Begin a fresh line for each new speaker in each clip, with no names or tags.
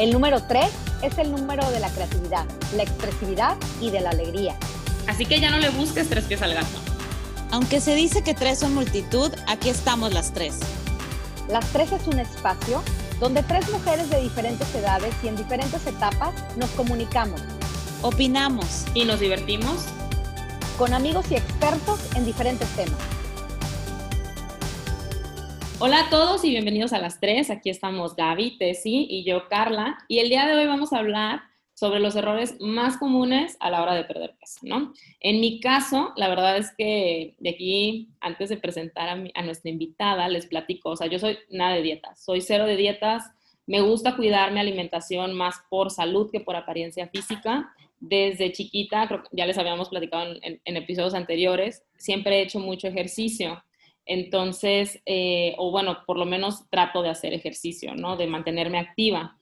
El número 3 es el número de la creatividad, la expresividad y de la alegría.
Así que ya no le busques tres pies al gato.
Aunque se dice que tres son multitud, aquí estamos las tres.
Las tres es un espacio donde tres mujeres de diferentes edades y en diferentes etapas nos comunicamos,
opinamos
y nos divertimos
con amigos y expertos en diferentes temas.
Hola a todos y bienvenidos a las tres. Aquí estamos Gaby, Tessy y yo, Carla. Y el día de hoy vamos a hablar sobre los errores más comunes a la hora de perder peso, ¿no? En mi caso, la verdad es que de aquí, antes de presentar a, a nuestra invitada, les platico, o sea, yo soy nada de dietas, soy cero de dietas, me gusta cuidar mi alimentación más por salud que por apariencia física. Desde chiquita, creo que ya les habíamos platicado en episodios anteriores, siempre he hecho mucho ejercicio. Entonces, eh, o bueno, por lo menos trato de hacer ejercicio, ¿no? De mantenerme activa.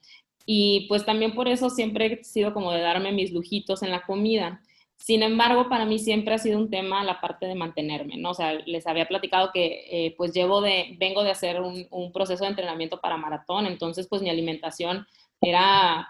Y pues también por eso siempre he sido como de darme mis lujitos en la comida. Sin embargo, para mí siempre ha sido un tema la parte de mantenerme, ¿no? O sea, les había platicado que eh, pues llevo de, vengo de hacer un, un, proceso de entrenamiento para maratón, entonces pues mi alimentación era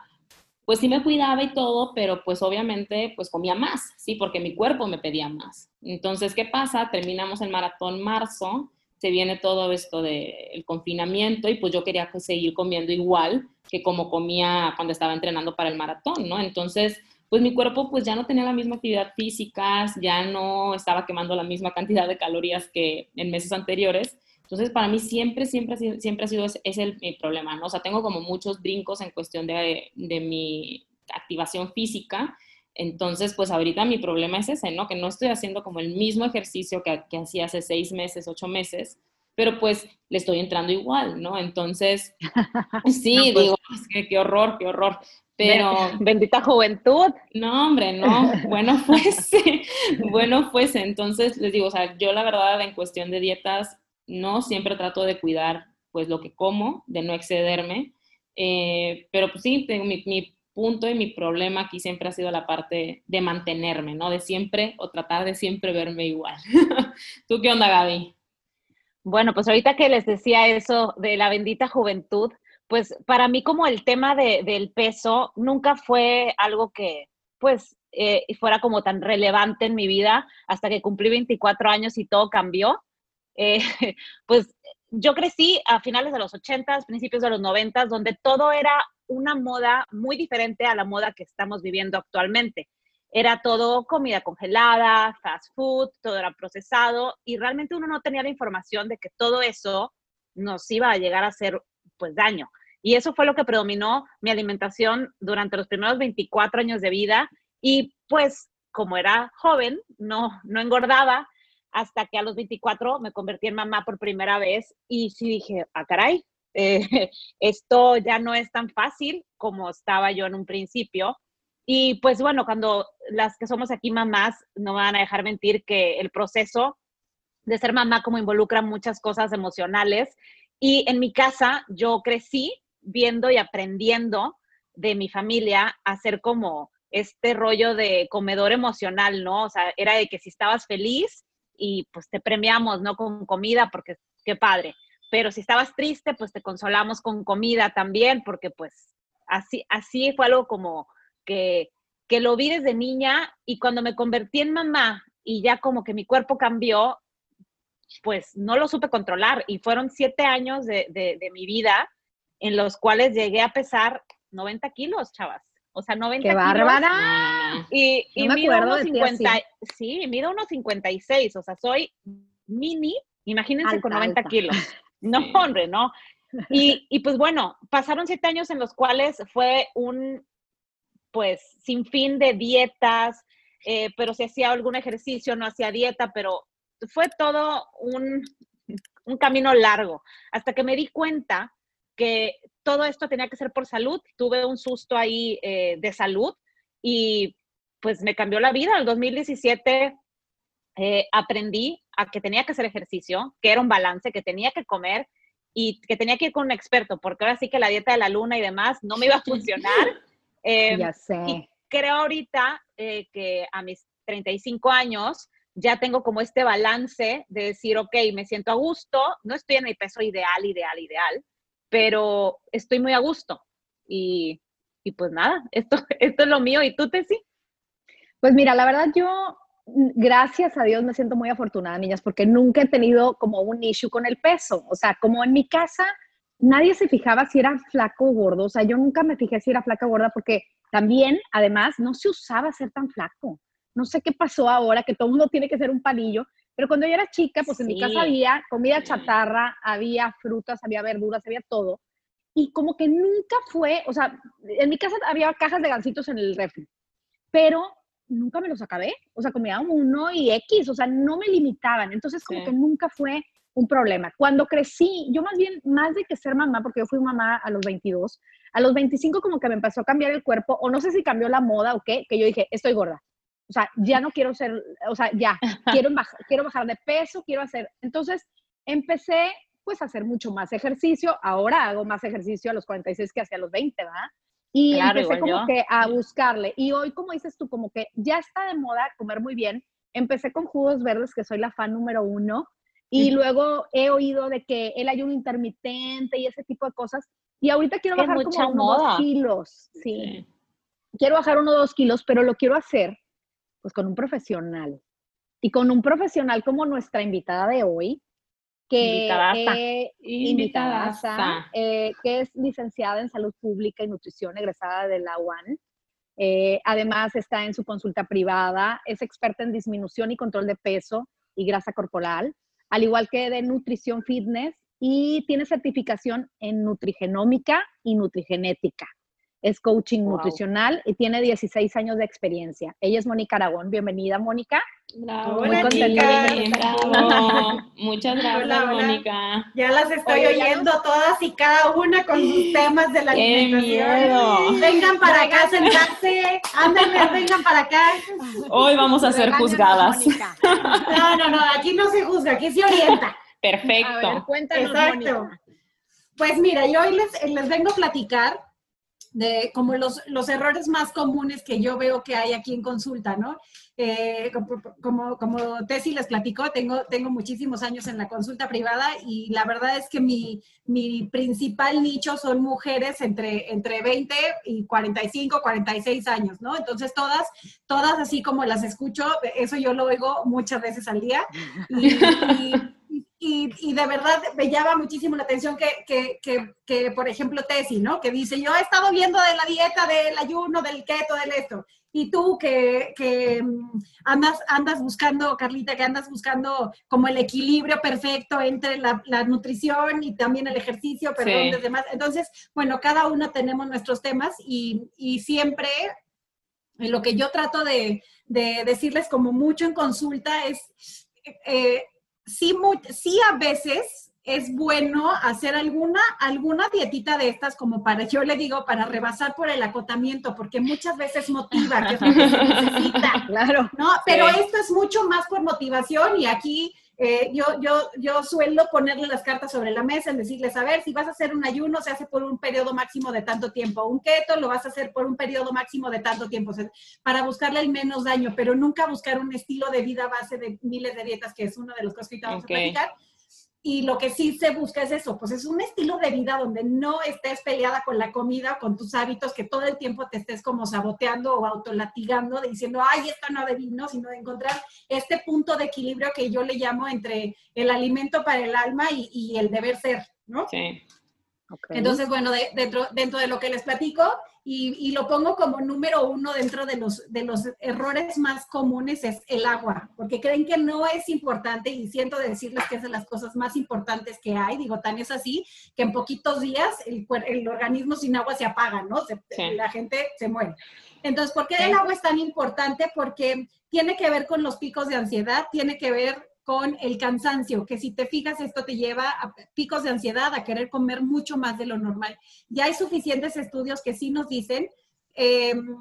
pues sí me cuidaba y todo, pero pues obviamente pues comía más, ¿sí? Porque mi cuerpo me pedía más. Entonces, ¿qué pasa? Terminamos el maratón marzo, se viene todo esto del confinamiento y pues yo quería seguir comiendo igual que como comía cuando estaba entrenando para el maratón, ¿no? Entonces, pues mi cuerpo pues ya no tenía la misma actividad física, ya no estaba quemando la misma cantidad de calorías que en meses anteriores entonces, para mí siempre, siempre, siempre ha sido ese, el, mi problema, ¿no? O sea, tengo como muchos brincos en cuestión de, de mi activación física. Entonces, pues ahorita mi problema es ese, ¿no? Que no estoy haciendo como el mismo ejercicio que, que hacía hace seis meses, ocho meses, pero pues le estoy entrando igual, ¿no? Entonces, sí, pues digo, es que qué horror, qué horror. Pero.
Bendita juventud.
No, hombre, no. Bueno fuese. bueno fuese. Entonces, les digo, o sea, yo la verdad, en cuestión de dietas, no siempre trato de cuidar pues lo que como, de no excederme, eh, pero pues sí, tengo mi, punto y mi problema aquí siempre ha sido la parte de mantenerme, ¿no? De siempre o tratar de siempre verme igual. ¿Tú qué onda, Gaby?
Bueno, pues ahorita que les decía eso de la bendita juventud, pues para mí como el tema de, del peso nunca fue algo que pues eh, fuera como tan relevante en mi vida hasta que cumplí 24 años y todo cambió. Eh, pues yo crecí a finales de los 80, principios de los 90, donde todo era una moda muy diferente a la moda que estamos viviendo actualmente. Era todo comida congelada, fast food, todo era procesado y realmente uno no tenía la información de que todo eso nos iba a llegar a hacer pues daño. Y eso fue lo que predominó mi alimentación durante los primeros 24 años de vida y pues como era joven, no, no engordaba, hasta que a los 24 me convertí en mamá por primera vez y sí dije, ah, caray, eh, esto ya no es tan fácil como estaba yo en un principio. Y pues bueno, cuando las que somos aquí mamás no van a dejar mentir que el proceso de ser mamá como involucra muchas cosas emocionales. Y en mi casa yo crecí viendo y aprendiendo de mi familia a ser como este rollo de comedor emocional, ¿no? O sea, era de que si estabas feliz, y pues te premiamos, ¿no? Con comida, porque qué padre. Pero si estabas triste, pues te consolamos con comida también, porque pues así, así fue algo como que, que lo vi desde niña y cuando me convertí en mamá y ya como que mi cuerpo cambió, pues no lo supe controlar y fueron siete años de, de, de mi vida en los cuales llegué a pesar 90 kilos, chavas. O sea, 90
¡Qué bárbara!
Y, y mido unos 50, sí, mido unos 56, o sea, soy mini, imagínense con 90 kilos. No, hombre, no. Y, y, pues bueno, pasaron siete años en los cuales fue un, pues, sin fin de dietas, eh, pero si hacía algún ejercicio, no hacía dieta, pero fue todo un, un camino largo, hasta que me di cuenta que todo esto tenía que ser por salud. Tuve un susto ahí eh, de salud y pues me cambió la vida. En el 2017 eh, aprendí a que tenía que hacer ejercicio, que era un balance, que tenía que comer y que tenía que ir con un experto, porque ahora sí que la dieta de la luna y demás no me iba a funcionar.
Eh, ya sé.
Y creo ahorita eh, que a mis 35 años ya tengo como este balance de decir, ok, me siento a gusto, no estoy en mi peso ideal, ideal, ideal, pero estoy muy a gusto. y, y pues nada, esto, esto es lo mío. ¿Y tú, Tessy?
Pues mira, la verdad yo, gracias a Dios, me siento muy afortunada, niñas, porque nunca he tenido como un issue con el peso. O sea, como en mi casa, nadie se fijaba si era flaco o gordo. O sea, yo nunca me fijé si era flaca o gorda porque también, además, no se usaba ser tan flaco. No sé qué pasó ahora, que todo el mundo tiene que ser un palillo. Pero cuando yo era chica, pues en mi casa había comida chatarra, había frutas, había verduras, había todo. Y como que nunca fue, o sea, en mi casa había cajas de gansitos en el refri, pero nunca me los acabé. O sea, comía uno y X, o sea, no me limitaban. Entonces, como que nunca fue un problema. Cuando crecí, yo más bien, más de que ser mamá, porque yo fui mamá a los 22, a los 25 como que me empezó a cambiar el cuerpo, o no sé si cambió la moda o qué, que yo dije, estoy gorda. O sea, ya no quiero ser, o sea, ya, quiero, bajar, quiero bajar de peso, quiero hacer. Entonces, empecé pues a hacer mucho más ejercicio. Ahora hago más ejercicio a los 46 que hacia los 20, ¿verdad? Y empecé como que a buscarle. Y hoy, como dices tú, como que ya está de moda comer muy bien. Empecé con jugos verdes, que soy la fan número uno. Y luego he oído de que el ayuno intermitente y ese tipo de cosas. Y ahorita quiero bajar como uno dos kilos. Sí. Quiero bajar uno o dos kilos, pero lo quiero hacer pues con un profesional. Y con un profesional como nuestra invitada de hoy, que, invitada, eh, que es licenciada en salud pública y nutrición, egresada de la UAN. Eh, además está en su consulta privada, es experta en disminución y control de peso y grasa corporal, al igual que de nutrición fitness y tiene certificación en nutrigenómica y nutrigenética es coaching nutricional y tiene 16 años de experiencia. Ella es Mónica Aragón. Bienvenida, Mónica.
Bravo, Muy contenta. Muchas gracias, Mónica.
Ya las estoy oyendo todas y cada una con sus temas de la alimentación. Vengan para acá, sentarse. Ándale, vengan para acá.
Hoy vamos a ser juzgadas.
No, no, no, aquí no se juzga, aquí se orienta.
Perfecto.
cuéntanos, Exacto.
Pues mira, yo hoy les, les vengo a platicar de como los, los, errores más comunes que yo veo que hay aquí en consulta, ¿no? Eh, como, como Tessy les platicó, tengo, tengo muchísimos años en la consulta privada y la verdad es que mi, mi principal nicho son mujeres entre, entre 20 y 45, 46 años, ¿no? Entonces todas, todas así como las escucho, eso yo lo oigo muchas veces al día. y de verdad me llama muchísimo la atención que, que, por ejemplo, Tessy, ¿no? Que dice, yo he estado viendo de la dieta, del ayuno, del keto, del esto. Y tú que, que mm, andas, andas buscando, Carlita, que andas buscando como el equilibrio perfecto entre la, nutrición y también el ejercicio, perdón, sí. demás. Entonces, bueno, cada una tenemos nuestros temas y, y siempre lo que yo trato de, de, decirles como mucho en consulta es... Eh, sí, sí a veces es bueno hacer alguna, alguna dietita de estas como para, yo le digo, para rebasar por el acotamiento, porque muchas veces motiva, que es lo que se necesita. Claro. ¿no? Pero esto es mucho más por motivación y aquí eh, yo, yo, yo suelo ponerle las cartas sobre la mesa, en decirles, a ver, si vas a hacer un ayuno, se hace por un periodo máximo de tanto tiempo. Un keto lo vas a hacer por un periodo máximo de tanto tiempo, para buscarle el menos daño, pero nunca buscar un estilo de vida a base de miles de dietas, que es uno de los cosas que vamos a platicar y lo que sí se busca es eso, pues es un estilo de vida donde no estés peleada con la comida con tus hábitos, que todo el tiempo te estés como saboteando o autolatigando, diciendo, ay, esto no debí, ¿no? Sino de encontrar este punto de equilibrio que yo le llamo entre el alimento para el alma y, el deber ser, ¿no? Sí. Entonces, bueno, dentro, dentro de lo que les platico, y, lo pongo como número uno dentro de los, de los errores más comunes es el agua, porque creen que no es importante y siento decirles que es de las cosas más importantes que hay. Digo, tan es así que en poquitos días el, el organismo sin agua se apaga, ¿no? La gente se muere. Entonces, ¿por qué el agua es tan importante? Porque tiene que ver con los picos de ansiedad, tiene que ver con el cansancio, que si te fijas, esto te lleva a picos de ansiedad, a querer comer mucho más de lo normal. Ya hay suficientes estudios que sí nos dicen em,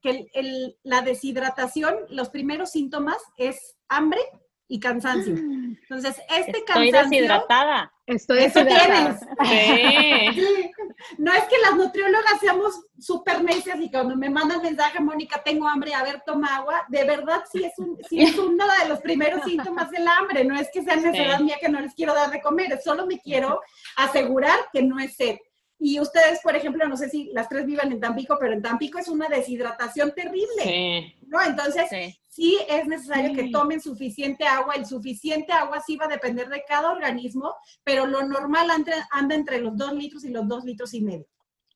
que la deshidratación, los primeros síntomas es hambre y cansancio. Entonces, este
Estoy deshidratada.
Estoy deshidratada.
No es que las nutriólogas seamos súper necias y cuando me mandan mensaje, Mónica, tengo hambre, a ver, toma agua. De verdad, sí es, un, sí es uno de los primeros síntomas del hambre. No es que sea necesidad mía que no les quiero dar de comer, solo me quiero asegurar que no es sed. Y ustedes, por ejemplo, no sé si las tres vivan en Tampico, pero en Tampico es una deshidratación terrible.
Sí.
¿no? Entonces,
Sí.
sí es necesario que tomen suficiente agua. El suficiente agua sí va a depender de cada organismo, pero lo normal anda, anda entre los dos litros y los dos litros y medio.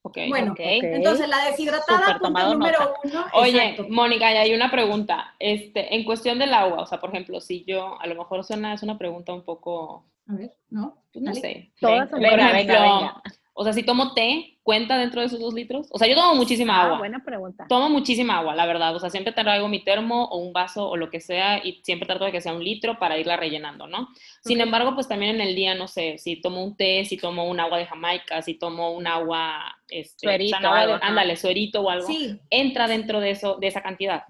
Ok.
Bueno,
Ok.
entonces la deshidratada, punto número
nota.
uno.
Oye,
exacto.
Mónica, y hay una pregunta. Este, en cuestión del agua, o sea, por ejemplo, si yo, a lo mejor suena, es una pregunta un poco,
A ver, ¿no?
pues no
Dale.
sé.
Todas son
Venga,
buenas.
ejemplo,
venga, venga.
O sea, si tomo té, ¿cuenta dentro de esos dos litros? O sea, yo tomo muchísima
Ah,
agua.
buena pregunta.
Tomo muchísima agua, la verdad. O sea, siempre traigo mi termo o un vaso o lo que sea y siempre trato de que sea un litro para irla rellenando, ¿no? Sin embargo, pues también en el día, no sé, si tomo un té, si tomo un agua de Jamaica, si tomo un agua, este,
Suerito
o sea, no,
o algo,
algo-
ajá.
ándale, suerito o algo,
Sí,
entra dentro de eso, de esa cantidad.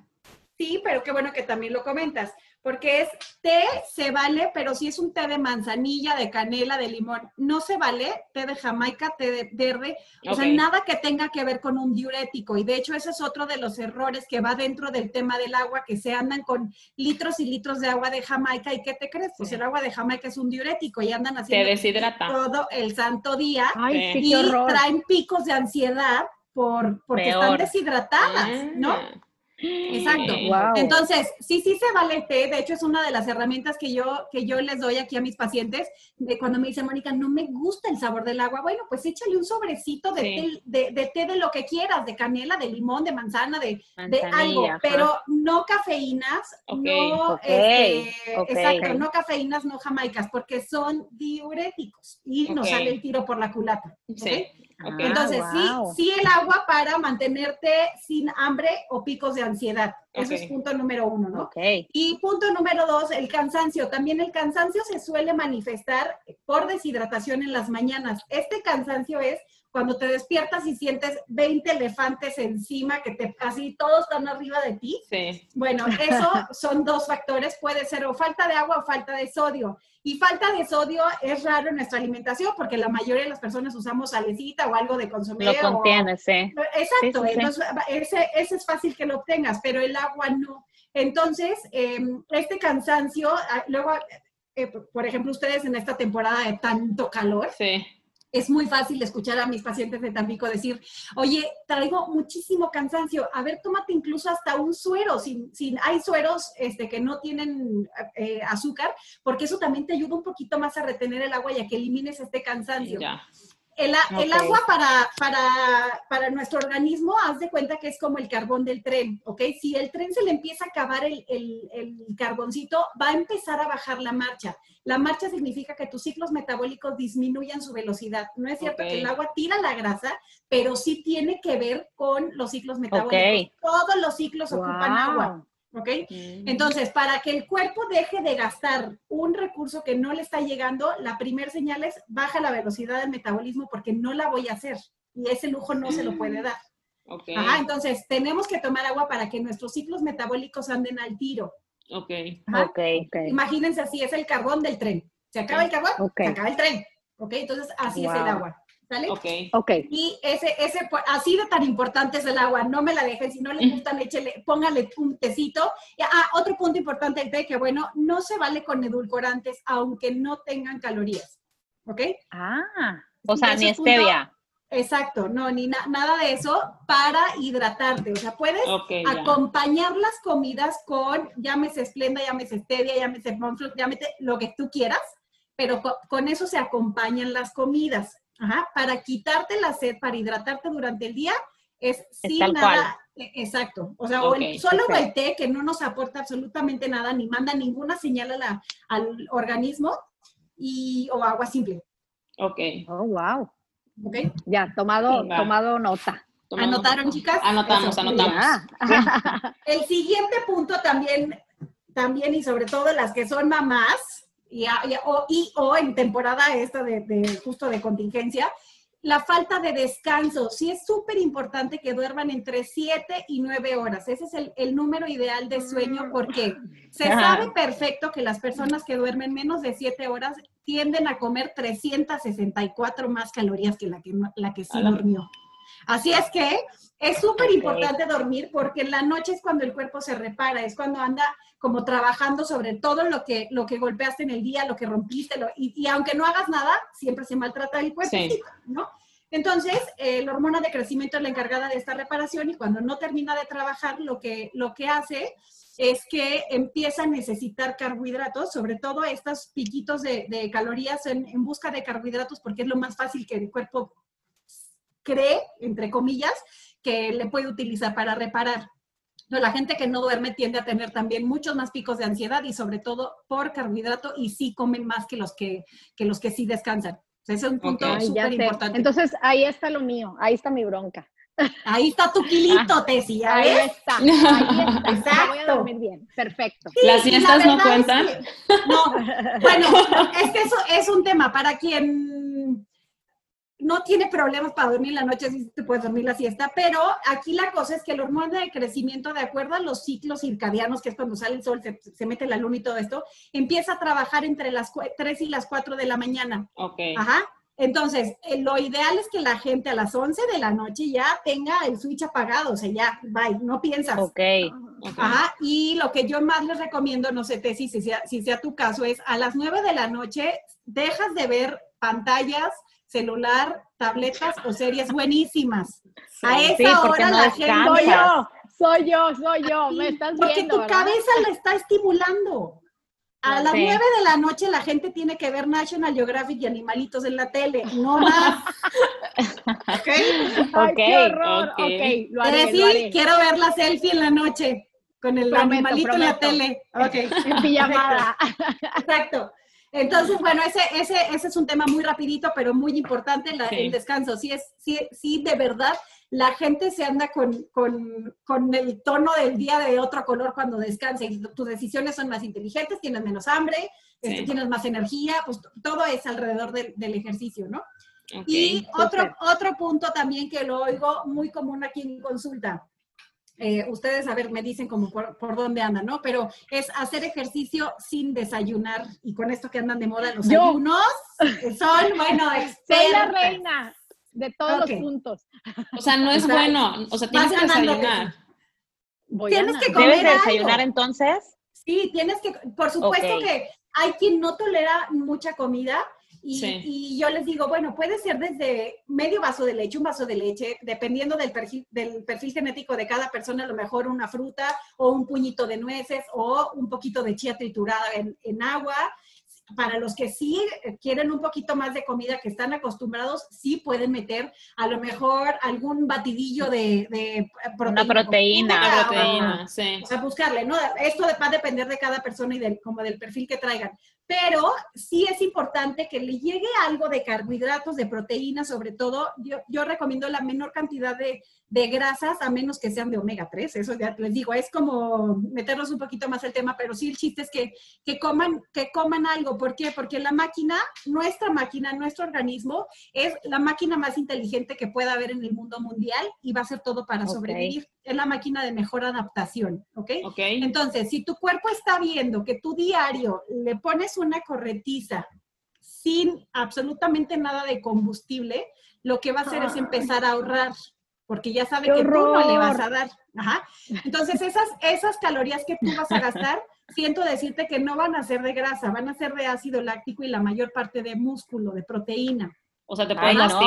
sí, pero qué bueno que también lo comentas, porque es té, se vale, pero si es un té de manzanilla, de canela, de limón, no se vale té de Jamaica, té de verde, o sea, nada que tenga que ver con un diurético. Y de hecho, ese es otro de los errores que va dentro del tema del agua, que se andan con litros y litros de agua de Jamaica. ¿Y qué te crees? Pues el agua de Jamaica es un diurético y andan haciendo
deshidrata.
todo el santo día
Ay,
Sí.
sí,
y
qué horror.
traen picos de ansiedad por, porque están deshidratadas, ¿no?
Ah.
Exacto.
Sí.
Wow.
Entonces, sí, sí se vale té. De hecho, es una de las herramientas que yo, que yo les doy aquí a mis pacientes. De cuando me dice, Mónica, no me gusta el sabor del agua. Bueno, pues échale un sobrecito de,
Sí.
té, de, de té de lo que quieras, de canela, de limón, de manzana, de, de algo,
ajá.
pero no cafeínas, no, este, exacto, no cafeínas, no jamaicas, porque son diuréticos y nos sale el tiro por la culata. ¿ok?
Sí. Ok.
Ah,
Entonces,
wow.
sí, sí el agua para mantenerte sin hambre o picos de ansiedad. Eso
Ok.
es punto número uno, ¿no?
Ok.
Y punto número dos, el cansancio. También el cansancio se suele manifestar por deshidratación en las mañanas. Este cansancio es cuando te despiertas y sientes 20 elefantes encima, que te, así todos están arriba de ti.
Sí.
Bueno, eso son dos factores, puede ser o falta de agua o falta de sodio. Y falta de sodio es raro en nuestra alimentación porque la mayoría de las personas usamos salecita o algo de consomé.
Lo
o-
contiene, sí.
Exacto,
Sí, sí, sí.
entonces ese, ese es fácil que lo obtengas, pero el agua no. Entonces, eh, este cansancio, ah, luego, eh, por ejemplo, ustedes en esta temporada de tanto calor,
Sí.
Es muy fácil escuchar a mis pacientes de Tampico decir, oye, traigo muchísimo cansancio, a ver, tómate incluso hasta un suero, si, si hay sueros este, que no tienen eh, azúcar, porque eso también te ayuda un poquito más a retener el agua y a que elimines este cansancio.
Ya.
El, agua para, para, para nuestro organismo, haz de cuenta que es como el carbón del tren, ¿ok? Si el tren se le empieza a acabar el, el- el carboncito, va a empezar a bajar la marcha. La marcha significa que tus ciclos metabólicos disminuyan su velocidad. No es cierto que el agua tira la grasa, pero sí tiene que ver con los ciclos metabólicos. Todos los ciclos ocupan agua, ¿ok?
Mm.
Entonces, para que el cuerpo deje de gastar un recurso que no le está llegando, la primera señal es baja la velocidad del metabolismo porque no la voy a hacer. Y ese lujo no se lo puede dar.
Ok.
Ajá, entonces tenemos que tomar agua para que nuestros ciclos metabólicos anden al tiro.
Ok.
Ajá.
Ok.
Ok.
Imagínense así, es el carbón del tren. Se acaba el carbón, se acaba el tren. ¿Ok? Entonces, así es el agua. ¿Sale?
Ok.
Ok.
Y ese, ese, pues, así de tan importante es el agua, no me la dejen, si no les gustan, échele, póngale un tecito. Y, ah, otro punto importante del té, que bueno, no se vale con edulcorantes, aunque no tengan calorías, ¿ok?
Ah, o sea, ni
punto-
stevia.
Exacto, no, ni na- nada de eso para hidratarte, o sea, puedes
Ok. ya.
acompañar las comidas con, llámese Splenda, llámese Stevia, llámese Monfort, llámese lo que tú quieras, pero co- con, eso se acompañan las comidas. Ajá, para quitarte la sed, para hidratarte durante el día, es sin
tal
nada. e- Exacto. O sea, o el-
Ok,
solo
ok.
el té que no nos aporta absolutamente nada, ni manda ninguna señal a la- al organismo, y, o agua simple.
Ok.
Oh, wow.
¿Ok?
Ya, tomado, tomado nota.
Tomamos
¿Anotaron,
nota.
chicas?
Anotamos,
Eso,
anotamos.
Ya.
El siguiente punto también, también y sobre todo las que son mamás, y, y- o, y- o en temporada esta de, de justo de contingencia, la falta de descanso. Sí es súper importante que duerman entre 7 y 9 horas. Ese es el, el número ideal de sueño porque se sabe perfecto que las personas que duermen menos de 7 horas tienden a comer 364 más calorías que la que, la que sí durmió. Así es que es súper importante dormir porque en la noche es cuando el cuerpo se repara, es cuando anda como trabajando sobre todo lo que, lo que golpeaste en el día, lo que rompiste, lo- y, y aunque no hagas nada, siempre se maltrata el cuerpo,
Sí.
¿no? Entonces, eh, la hormona de crecimiento es la encargada de esta reparación y cuando no termina de trabajar, lo que, lo que hace es que empieza a necesitar carbohidratos, sobre todo estos piquitos de, de calorías en, en, busca de carbohidratos, porque es lo más fácil que el cuerpo cree, entre comillas, que le puede utilizar para reparar. No, la gente que no duerme tiende a tener también muchos más picos de ansiedad y sobre todo por carbohidrato y sí comen más que los que, que, los que sí descansan. Ese es un punto okay. súper importante.
Entonces, ahí está lo mío, ahí está mi bronca.
Ahí está tu kilito, Tessy,
Ahí está, ahí está. Exacto. Voy a dormir bien, perfecto.
Sí, ¿Las siestas no cuentan?
Es que, no, bueno, es que eso es un tema para quien no tiene problemas para dormir la noche, sí te puedes dormir la siesta, pero aquí la cosa es que el hormona de crecimiento, de acuerdo a los ciclos circadianos, que es cuando sale el sol, se, se mete la luna y todo esto, empieza a trabajar entre las 3 y las 4 de la mañana.
Ok.
Ajá. Entonces, eh, lo ideal es que la gente a las 11 de la noche ya tenga el switch apagado, o sea, ya, bye, no piensas.
Ok. okay.
Ajá, y lo que yo más les recomiendo, no sé, Tessy, si sea, si sea tu caso, es a las 9 de la noche dejas de ver pantallas, celular, tabletas o series buenísimas. Sí, a esa
sí,
hora
no
la
descansas.
gente...
Soy yo, soy yo, soy yo, me estás
Porque
viendo,
tu
¿verdad?
cabeza la está estimulando. A las. 9 de la noche la gente tiene que ver National Geographic y animalitos en la tele, no más. ¿Ok?
Ay, qué
Ok,
horror.
ok.
Ok, lo
Es
haré,
decir,
lo haré.
quiero ver la selfie en la noche con el
Prometo,
animalito en la tele. Ok.
En pijamada.
Exacto. Entonces, bueno, ese, ese, ese es un tema muy rapidito, pero muy importante, la-
Sí.
el descanso. Sí, es, sí, sí, de verdad, la gente se anda con, con, con el tono del día de otro color cuando descansa y tus decisiones son más inteligentes, tienes menos hambre, este,
Sí.
tienes más energía, pues todo es alrededor del, del ejercicio, ¿no?
Ok.
Y otro, otro punto también que lo oigo muy común aquí en consulta. Eh, ustedes, a ver, me dicen como por, por dónde andan, ¿no? Pero es hacer ejercicio sin desayunar. Y con esto que andan de moda los
Yo.
ayunos, eh, son, bueno,
Soy la reina de todos
Ok.
los puntos.
O sea, no es bueno. O sea, tienes que desayunar.
Voy
Tienes
a
que comer
¿Debes de
algo.
desayunar entonces?
Sí, tienes que, por supuesto
Ok.
que hay quien no tolera mucha comida y,
Sí.
y yo les digo, bueno, puede ser desde medio vaso de leche, un vaso de leche, dependiendo del perfil, del perfil genético de cada persona, a lo mejor una fruta o un puñito de nueces o un poquito de chía triturada en, en agua. Para los que sí quieren un poquito más de comida que están acostumbrados, sí pueden meter a lo mejor algún batidillo de, de proteína.
Una proteína.
fruta,
proteína, sí.
o sea, buscarle, ¿no? Esto va a depender de cada persona y del, como del perfil que traigan. Pero sí es importante que le llegue algo de carbohidratos, de proteínas, sobre todo. Yo, yo recomiendo la menor cantidad de, de grasas, a menos que sean de omega 3. Eso ya les digo, es como meternos un poquito más el tema, pero sí el chiste es que, que, coman, que coman algo. ¿Por qué? Porque la máquina, nuestra máquina, nuestro organismo, es la máquina más inteligente que pueda haber en el mundo mundial y va a ser todo para sobrevivir. Es la máquina de mejor adaptación, ¿ok?
Ok.
Entonces, si tu cuerpo está viendo que tu diario le pones una corretiza sin absolutamente nada de combustible, lo que va a hacer es
Ay.
empezar a ahorrar, porque ya sabe
¡Qué
que tú no le vas a dar. Ajá. Entonces, esas, esas calorías que tú vas a gastar, siento decirte que no van a ser de grasa, van a ser de ácido láctico y la mayor parte de músculo, de proteína
O sea, te
Ay,
puedes
no.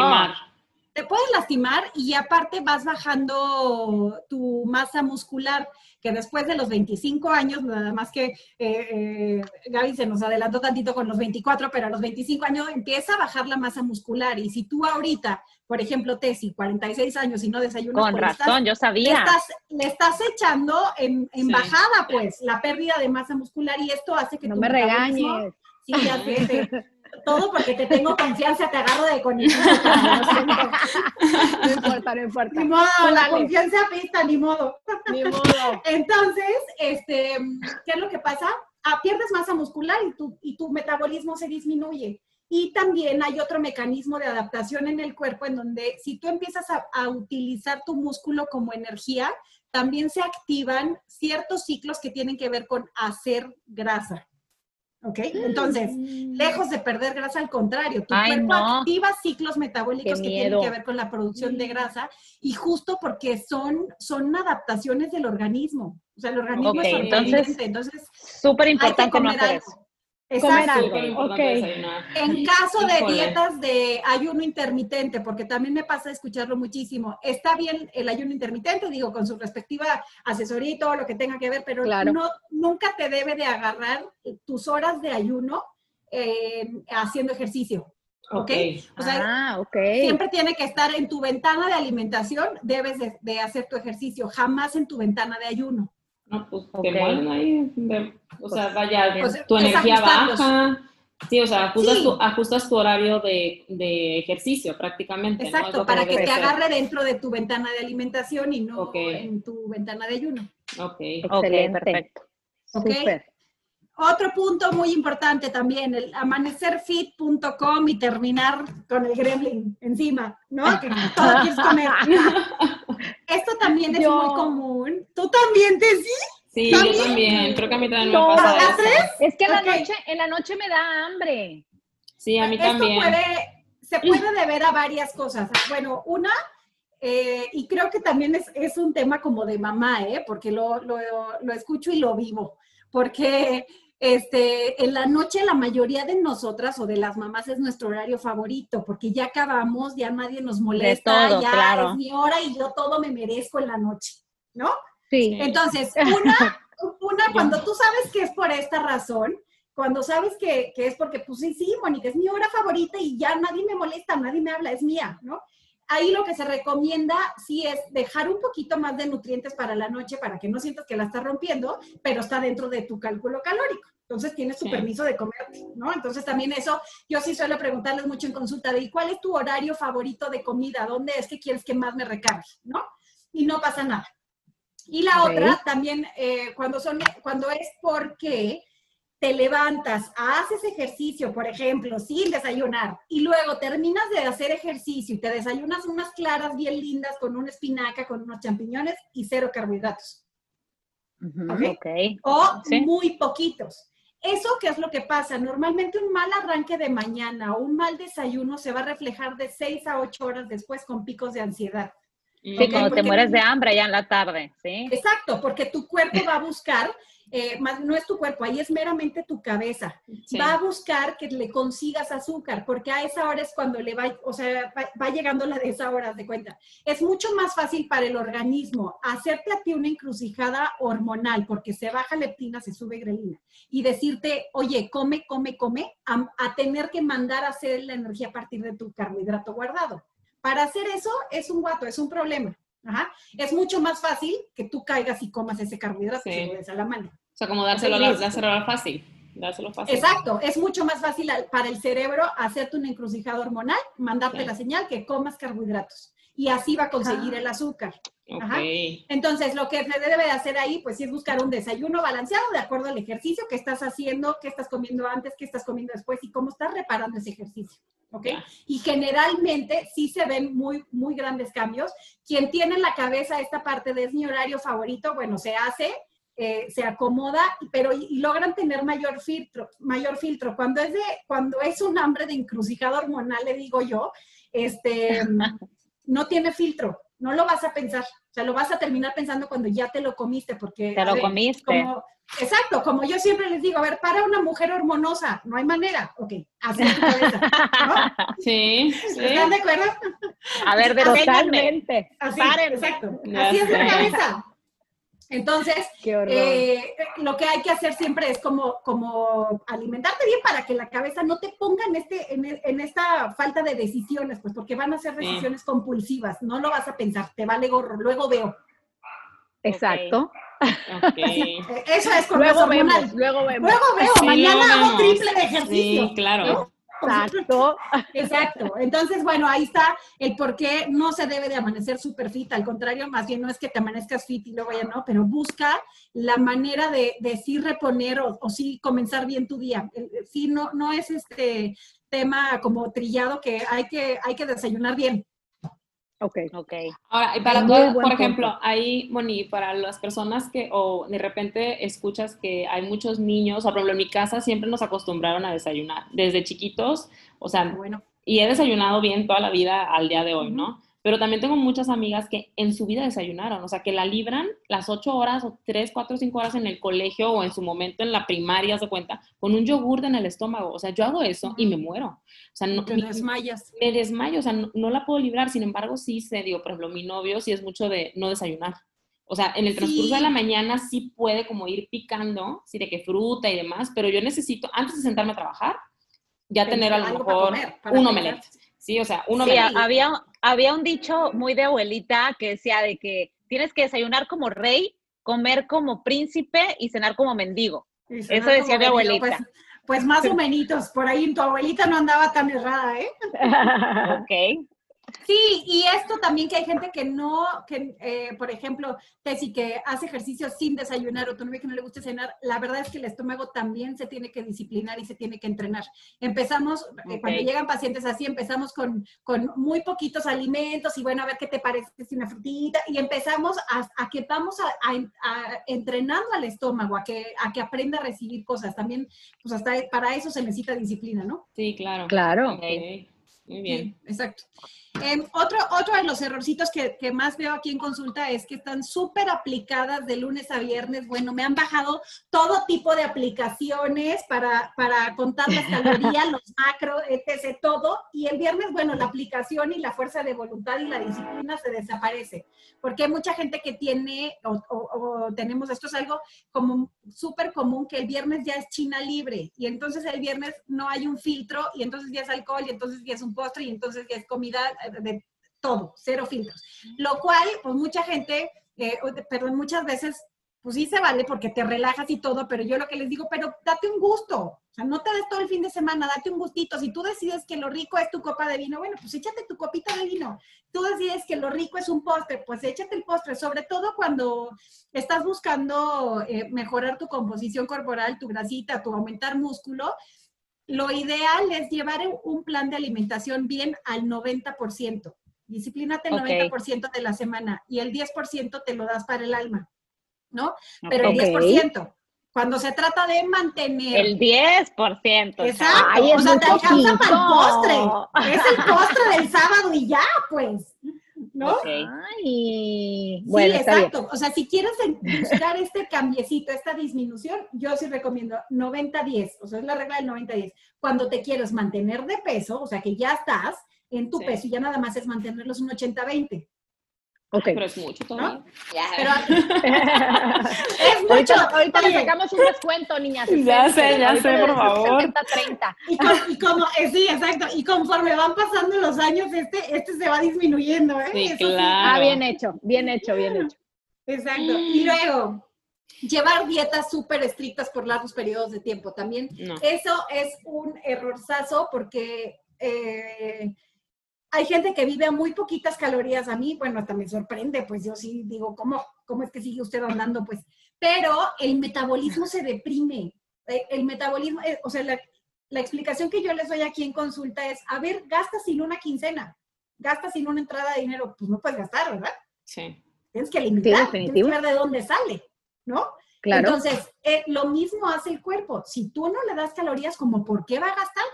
Te puedes lastimar y aparte vas bajando tu masa muscular, que después de los 25 años, nada más que eh, eh, Gaby se nos adelantó tantito con los 24, pero a los 25 años empieza a bajar la masa muscular y si tú ahorita, por ejemplo, Tessy, 46 años y no desayunas,
Con
pues le estás-
razón, yo
le
sabía.
estás, le estás echando en, en
Sí.
bajada, pues, la pérdida de masa muscular y esto hace que
No
tu
me regañes.
Sí, ya sé, te- todo porque te tengo confianza, te agarro de siento.
No importa, no importa.
Ni modo, la confianza pista, ni modo.
Ni modo.
Entonces, este, ¿qué es lo que pasa? Ah, pierdes masa muscular y tu, y tu metabolismo se disminuye. Y también hay otro mecanismo de adaptación en el cuerpo en donde si tú empiezas a, a utilizar tu músculo como energía, también se activan ciertos ciclos que tienen que ver con hacer grasa. ¿Ok? Entonces, lejos de perder grasa, al contrario, tu
Ay,
cuerpo
no.
activa ciclos metabólicos que tienen que ver con la producción de grasa y justo porque son, son adaptaciones del organismo. O sea, el organismo es
entonces-
sorprendente. Entonces,
Súper importante no
comer
hacer
algo.
eso.
Comer
Exacto.
ok.
desayunar.
En caso de
Híjole.
dietas de ayuno intermitente, porque también me pasa escucharlo muchísimo, está bien el ayuno intermitente, digo, con su respectiva asesoría y todo lo que tenga que ver, pero
Claro.
no, nunca te debe de agarrar tus horas de ayuno eh, haciendo ejercicio. ¿Ok? O sea,
ah, ok.
siempre tiene que estar en tu ventana de alimentación, debes de, de hacer tu ejercicio, jamás en tu ventana de ayuno.
No, pues te mueren ahí. de- o sea, vaya,
Pues,
tu energía baja. Sí, o sea, ajustas,
Sí.
tu, ajustas tu horario de, de ejercicio prácticamente.
Exacto, para que te
ser.
agarre dentro de tu ventana de alimentación y no
Ok.
en tu ventana de ayuno.
Ok.
Excelente.
perfecto.
Ok.
Súper.
Otro punto muy importante también, el amanecerfit.com y terminar con el gremlin encima, ¿no? Que todo quieres comer. Esto también es
Yo-
muy común. ¿Tú también, Tessy?
Sí,
¿También?
yo también. Creo que a mí también
No,
me pasa
¿las
eso.
tres?
Es que en la noche, en la noche me da hambre.
Sí, a mí
Esto
también.
puede, se puede deber a varias cosas. Bueno, una, eh, y creo que también es, es un tema como de mamá, ¿eh? Porque lo, lo, lo escucho y lo vivo. Porque este, en la noche la mayoría de nosotras o de las mamás es nuestro horario favorito, porque ya acabamos, ya nadie nos molesta,
todo,
ya
claro.
es mi hora y yo todo me merezco en la noche, ¿no?
Sí.
Entonces, una, una cuando tú sabes que es por esta razón, cuando sabes que, que es porque, pues sí, sí, Mónica, es mi hora favorita y ya nadie me molesta, nadie me habla, es mía, ¿no? Ahí lo que se recomienda sí es dejar un poquito más de nutrientes para la noche para que no sientas que la estás rompiendo, pero está dentro de tu cálculo calórico. Entonces tienes tu
Sí.
permiso de comer, ¿no? Entonces también eso, yo sí suelo preguntarles mucho en consulta de ¿y cuál es tu horario favorito de comida? ¿Dónde es que quieres que más me recargue? ¿No? Y no pasa nada. Y la
Ok.
otra también, eh, cuando, son, cuando es porque te levantas, haces ejercicio, por ejemplo, sin desayunar, y luego terminas de hacer ejercicio y te desayunas unas claras bien lindas con una espinaca, con unos champiñones y cero carbohidratos. Ok. O
Sí.
muy poquitos. ¿Eso qué es lo que pasa? Normalmente un mal arranque de mañana o un mal desayuno se va a reflejar de 6 a 8 horas después con picos de ansiedad.
Sí,
Ok.
cuando te mueres de hambre ya en la tarde, ¿sí?
Exacto, porque tu cuerpo va a buscar, eh, más, no es tu cuerpo, ahí es meramente tu cabeza.
Sí.
Va a buscar que le consigas azúcar, porque a esa hora es cuando le va, o sea, va, va llegando la de esa hora, de cuenta. Es mucho más fácil para el organismo hacerte a ti una encrucijada hormonal, porque se baja leptina, se sube grelina, y decirte, oye, come, come, come, a, a tener que mandar a hacer la energía a partir de tu carbohidrato guardado. Para hacer eso es un guato, es un problema. Ajá. Es mucho más fácil que tú caigas y comas ese carbohidrato
Sí.
y se lo des a la mano.
O sea, como dárselo, la- dárselo fácil. Dárselo fácil.
Exacto, es mucho más fácil para el cerebro hacerte una encrucijada hormonal, mandarte la señal que comas carbohidratos. Y así va a conseguir
Ah.
el azúcar. Ajá. Entonces, lo que se debe de hacer ahí, pues sí es buscar un desayuno balanceado de acuerdo al ejercicio que estás haciendo, qué estás comiendo antes, qué estás comiendo después y cómo estás reparando ese ejercicio. ¿Ok?
Ya.
Y generalmente sí se ven muy, muy grandes cambios. Quien tiene en la cabeza esta parte de es mi horario favorito, bueno, se hace, eh, se acomoda, pero y, y logran tener mayor filtro, mayor filtro. Cuando es de, cuando es un hambre de encrucijada hormonal, le digo yo, este, no tiene filtro, no lo vas a pensar. O sea, lo vas a terminar pensando cuando ya te lo comiste, porque...
Te lo
ver,
comiste.
como- exacto, como yo siempre les digo, a ver, para una mujer hormonosa, no hay manera. Ok, así es tu cabeza. ¿no?
Sí, sí.
¿Están de acuerdo?
A ver.
Totalmente.
Así,
Párenme.
exacto. Así es la cabeza. Entonces, eh, lo que hay que hacer siempre es como, como alimentarte bien para que la cabeza no te ponga en, este, en, en esta falta de decisiones, pues porque van a ser
Sí.
decisiones compulsivas, no lo vas a pensar, te vale gorro, luego veo.
Exacto.
Eh, Eso es con
Luego vemos, luego vemos.
Luego veo,
Sí,
mañana
luego
hago
vemos.
triple de ejercicio.
Sí, claro.
¿no?
Exacto.
Exacto. Entonces, bueno, ahí está el por qué no se debe de amanecer super fit. Al contrario, más bien no es que te amanezcas fit y luego ya no, pero busca la manera de, sí reponer o, sí comenzar bien tu día. Sí, no, no es este tema como trillado que hay que, hay que desayunar bien.
Ok.
Ok.
Ahora, y para todas, por
punto.
ejemplo, ahí, Moni, para las personas que, o de repente escuchas que hay muchos niños, o por ejemplo, en mi casa siempre nos acostumbraron a desayunar, desde chiquitos, o sea,
Bueno,
y he desayunado bien toda la vida al día de hoy, ¿no? Pero también tengo muchas amigas que en su vida desayunaron, o sea, que la libran las ocho horas o tres, cuatro, cinco horas en el colegio o en su momento en la primaria, se cuenta, con un yogur en el estómago. O sea, yo hago eso y me muero. O sea, no,
te desmayas.
Me desmayo, o sea, no, la puedo librar. Sin embargo, sí se dio, por ejemplo, mi novio sí es mucho de no desayunar. O sea, en el transcurso de la mañana sí puede como ir picando, sí, de que fruta y demás, pero yo necesito, antes de sentarme a trabajar, ya tener a lo mejor un omelette. Sí, o sea, uno
sí, había, había un dicho muy de abuelita que decía de que tienes que desayunar como rey, comer como príncipe y cenar como mendigo. Eso decía mi abuelita.
Pues, pues, más o menos, por ahí tu abuelita no andaba tan errada, ¿eh?
ok.
Sí, y esto también que hay gente que no, que eh, por ejemplo, Tessy, que hace ejercicio sin desayunar o tu novia que no le gusta cenar, la verdad es que el estómago también se tiene que disciplinar y se tiene que entrenar. Empezamos, eh, cuando llegan pacientes así, empezamos con, con, muy poquitos alimentos y bueno, a ver qué te parece si una frutita y empezamos a, que vamos a, entrenando al estómago, a que, a que aprenda a recibir cosas. También, pues hasta para eso se necesita disciplina, ¿no?
Sí, claro.
Claro.
Muy bien.
exacto. Em, otro, otro de los errorcitos que, que, más veo aquí en consulta es que están súper aplicadas de lunes a viernes. Bueno, me han bajado todo tipo de aplicaciones para, para contar las calorías, los macros, etc., todo. Y el viernes, bueno, la aplicación y la fuerza de voluntad y la disciplina se desaparece. Porque hay mucha gente que tiene, o, o tenemos, esto es algo como súper común, que el viernes ya es China libre. Y entonces el viernes no hay un filtro, y entonces ya es alcohol, y entonces ya es un postre, y entonces ya es comida de todo, cero filtros. Lo cual, pues mucha gente, eh, perdón, muchas veces, pues sí se vale porque te relajas y todo, pero yo lo que les digo, pero date un gusto. O sea, no te des todo el fin de semana, date un gustito. Si tú decides que lo rico es tu copa de vino, bueno, pues échate tu copita de vino. Tú decides que lo rico es un postre, pues échate el postre. Sobre todo cuando estás buscando eh, mejorar tu composición corporal, tu grasita, tu aumentar músculo, lo ideal es llevar un plan de alimentación bien al 90%. Disciplínate el 90% de la semana y el 10% te lo das para el alma, ¿no? Pero el 10%. Cuando se trata de mantener.
El 10%.
Exacto. o sea, te alcanza para el postre. Es el postre del sábado y ya, pues. ¿No?
Ay,
bueno, sí, exacto. O sea, si quieres buscar este cambiecito, esta disminución, yo sí recomiendo 90-10, o sea, es la regla del 90-10. Cuando te quieres mantener de peso, o sea, que ya estás en tu peso y ya nada más es mantenerlos un 80-20.
Ok. Pero es mucho todavía. ¿No?
Pero, es mucho.
Ahorita, le sacamos un descuento, niñas.
Ya sé, ya sé, por favor.
70, 30.
Y, como, eh, sí, exacto. Y conforme van pasando los años, este, este se va disminuyendo, ¿eh?
Sí, claro.
Ah, bien hecho, bien hecho, bien hecho.
Exacto. Y luego, llevar dietas súper estrictas por largos periodos de tiempo también. Eso es un errorzazo porque... Eh, hay gente que vive a muy poquitas calorías. A mí, bueno, hasta me sorprende, pues yo sí digo, ¿cómo, cómo es que sigue usted andando? Pues, pero el metabolismo se deprime. Eh, el metabolismo, eh, o sea, la, explicación que yo les doy aquí en consulta es, a ver, gasta sin una quincena, gasta sin una entrada de dinero, pues no puedes gastar, ¿verdad?
Sí.
Tienes que limitar, tienes que ver de dónde sale, ¿no? Claro. Entonces, eh, lo mismo hace el cuerpo. Si tú no le das calorías, como ¿por qué va a gastar?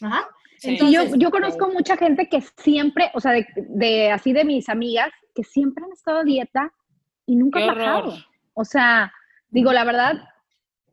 Ajá
yo, conozco mucha gente que siempre, o sea, de, así de mis amigas, que siempre han estado a dieta y nunca han bajado. O sea, digo, la verdad,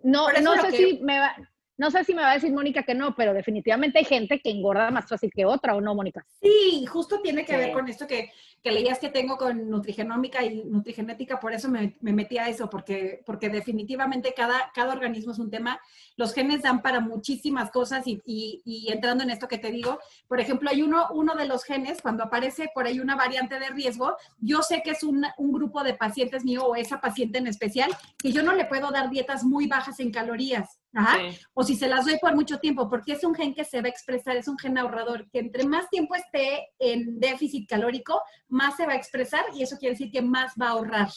no, no sé si me va, no sé si me va a decir Mónica que no, pero definitivamente hay gente que engorda más fácil que otra, ¿o no, Mónica?
Sí, justo tiene que ver con esto que, que, leías que tengo con nutrigenómica y nutrigenética, por eso me, me, metí a eso, porque, porque definitivamente cada, cada organismo es un tema. Los genes dan para muchísimas cosas y, y, entrando en esto que te digo, por ejemplo, hay uno, uno de los genes, cuando aparece por ahí una variante de riesgo, yo sé que es un, un grupo de pacientes mío o esa paciente en especial, que yo no le puedo dar dietas muy bajas en calorías o si se las doy por mucho tiempo, porque es un gen que se va a expresar, es un gen ahorrador, que entre más tiempo esté en déficit calórico, más se va a expresar y eso quiere decir que más va a ahorrar.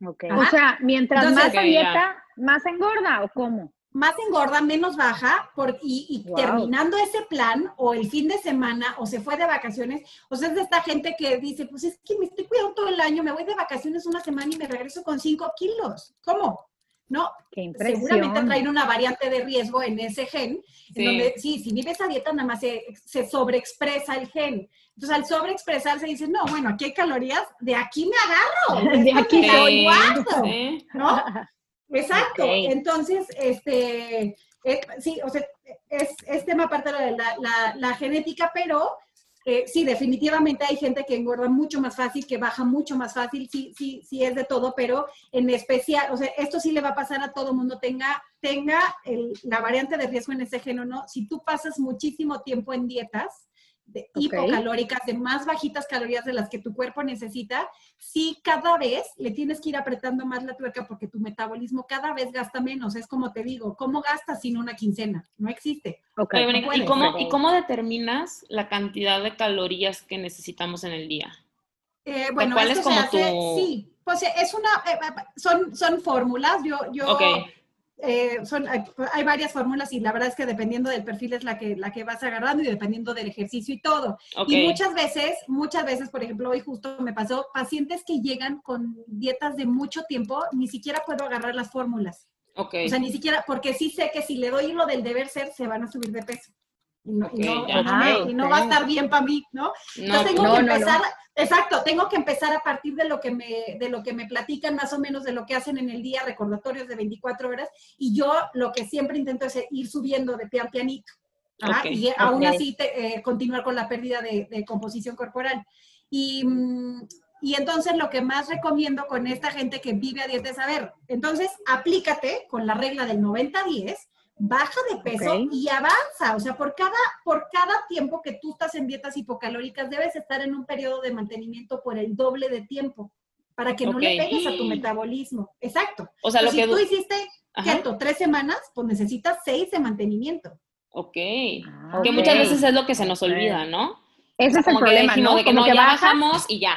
O sea, mientras más dieta, más engorda o cómo?
Más engorda, menos baja, por, y, terminando ese plan, o el fin de semana, o se fue de vacaciones, o sea, es de esta gente que dice, pues es que me estoy cuidando todo el año, me voy de vacaciones una semana y me regreso con cinco kilos. ¿Cómo? ¿No?
Qué impresión.
Seguramente traen una variante de riesgo en ese gen,
Sí.
en donde sí, si vives a dieta nada más se, se sobreexpresa el gen. Entonces al sobreexpresarse dices, no, bueno, aquí hay calorías, de aquí me agarro,
De aquí
me
Sí,
guardo,
sí.
¿no? Exacto.
Ok.
Entonces, este, eh, sí, o sea, es, es tema aparte de la, la- la genética, pero eh, sí, definitivamente hay gente que engorda mucho más fácil, que baja mucho más fácil, sí, sí, sí es de todo, pero en especial, o sea, esto sí le va a pasar a todo mundo, tenga, tenga el- la variante de riesgo en ese gen o no. Si tú pasas muchísimo tiempo en dietas, de hipocalóricas, de más bajitas calorías de las que tu cuerpo necesita, sí cada vez le tienes que ir apretando más la tuerca porque tu metabolismo cada vez gasta menos. Es como te digo, ¿cómo gastas sin una quincena? No existe.
Oye, ¿y cómo, ¿y cómo determinas la cantidad de calorías que necesitamos en el día?
Eh, bueno,
¿Cuál es como
se hace,
tu-
sí, pues eh, es una, eh, son, son fórmulas, yo, yo,
Ok.
Eh, son, hay, varias fórmulas y la verdad es que dependiendo del perfil es la que, la que vas agarrando y dependiendo del ejercicio y todo. Y muchas veces, muchas veces, por ejemplo, hoy justo me pasó, pacientes que llegan con dietas de mucho tiempo, ni siquiera puedo agarrar las fórmulas.
Ok.
O sea, ni siquiera, porque sí sé que si le doy lo del deber ser, se van a subir de peso. Y no, y no-
ya.
Ah,
y no va a estar bien para mí, ¿no?
no,
Entonces tengo
no,
que
no, no.
empezar, exacto, tengo que empezar a partir de lo que me, de lo que me platican más o menos de lo que hacen en el día, recordatorios de 24 horas, y yo lo que siempre intento es ir subiendo de pian pianito. Ajá,
Ok,
y aún así te- eh, continuar con la pérdida de, de composición corporal. Y, mm, y entonces lo que más recomiendo con esta gente que vive a dieta es, a ver, entonces aplícate con la regla del 90-10, baja de peso y avanza. O sea, por cada, por cada tiempo que tú estás en dietas hipocalóricas, debes estar en un periodo de mantenimiento por el doble de tiempo para que no le pegues a tu metabolismo. Exacto.
o sea, lo
Entonces,
que...
si tú hiciste
Ajá.
keto tres semanas, pues necesitas seis de mantenimiento.
Ok.
Ah,
Que muchas veces es lo que se nos olvida, ¿no?
Ese
O sea,
es el
como
problema, ¿no?
de que
Como
no,
que
ya
bajas.
bajamos y ya.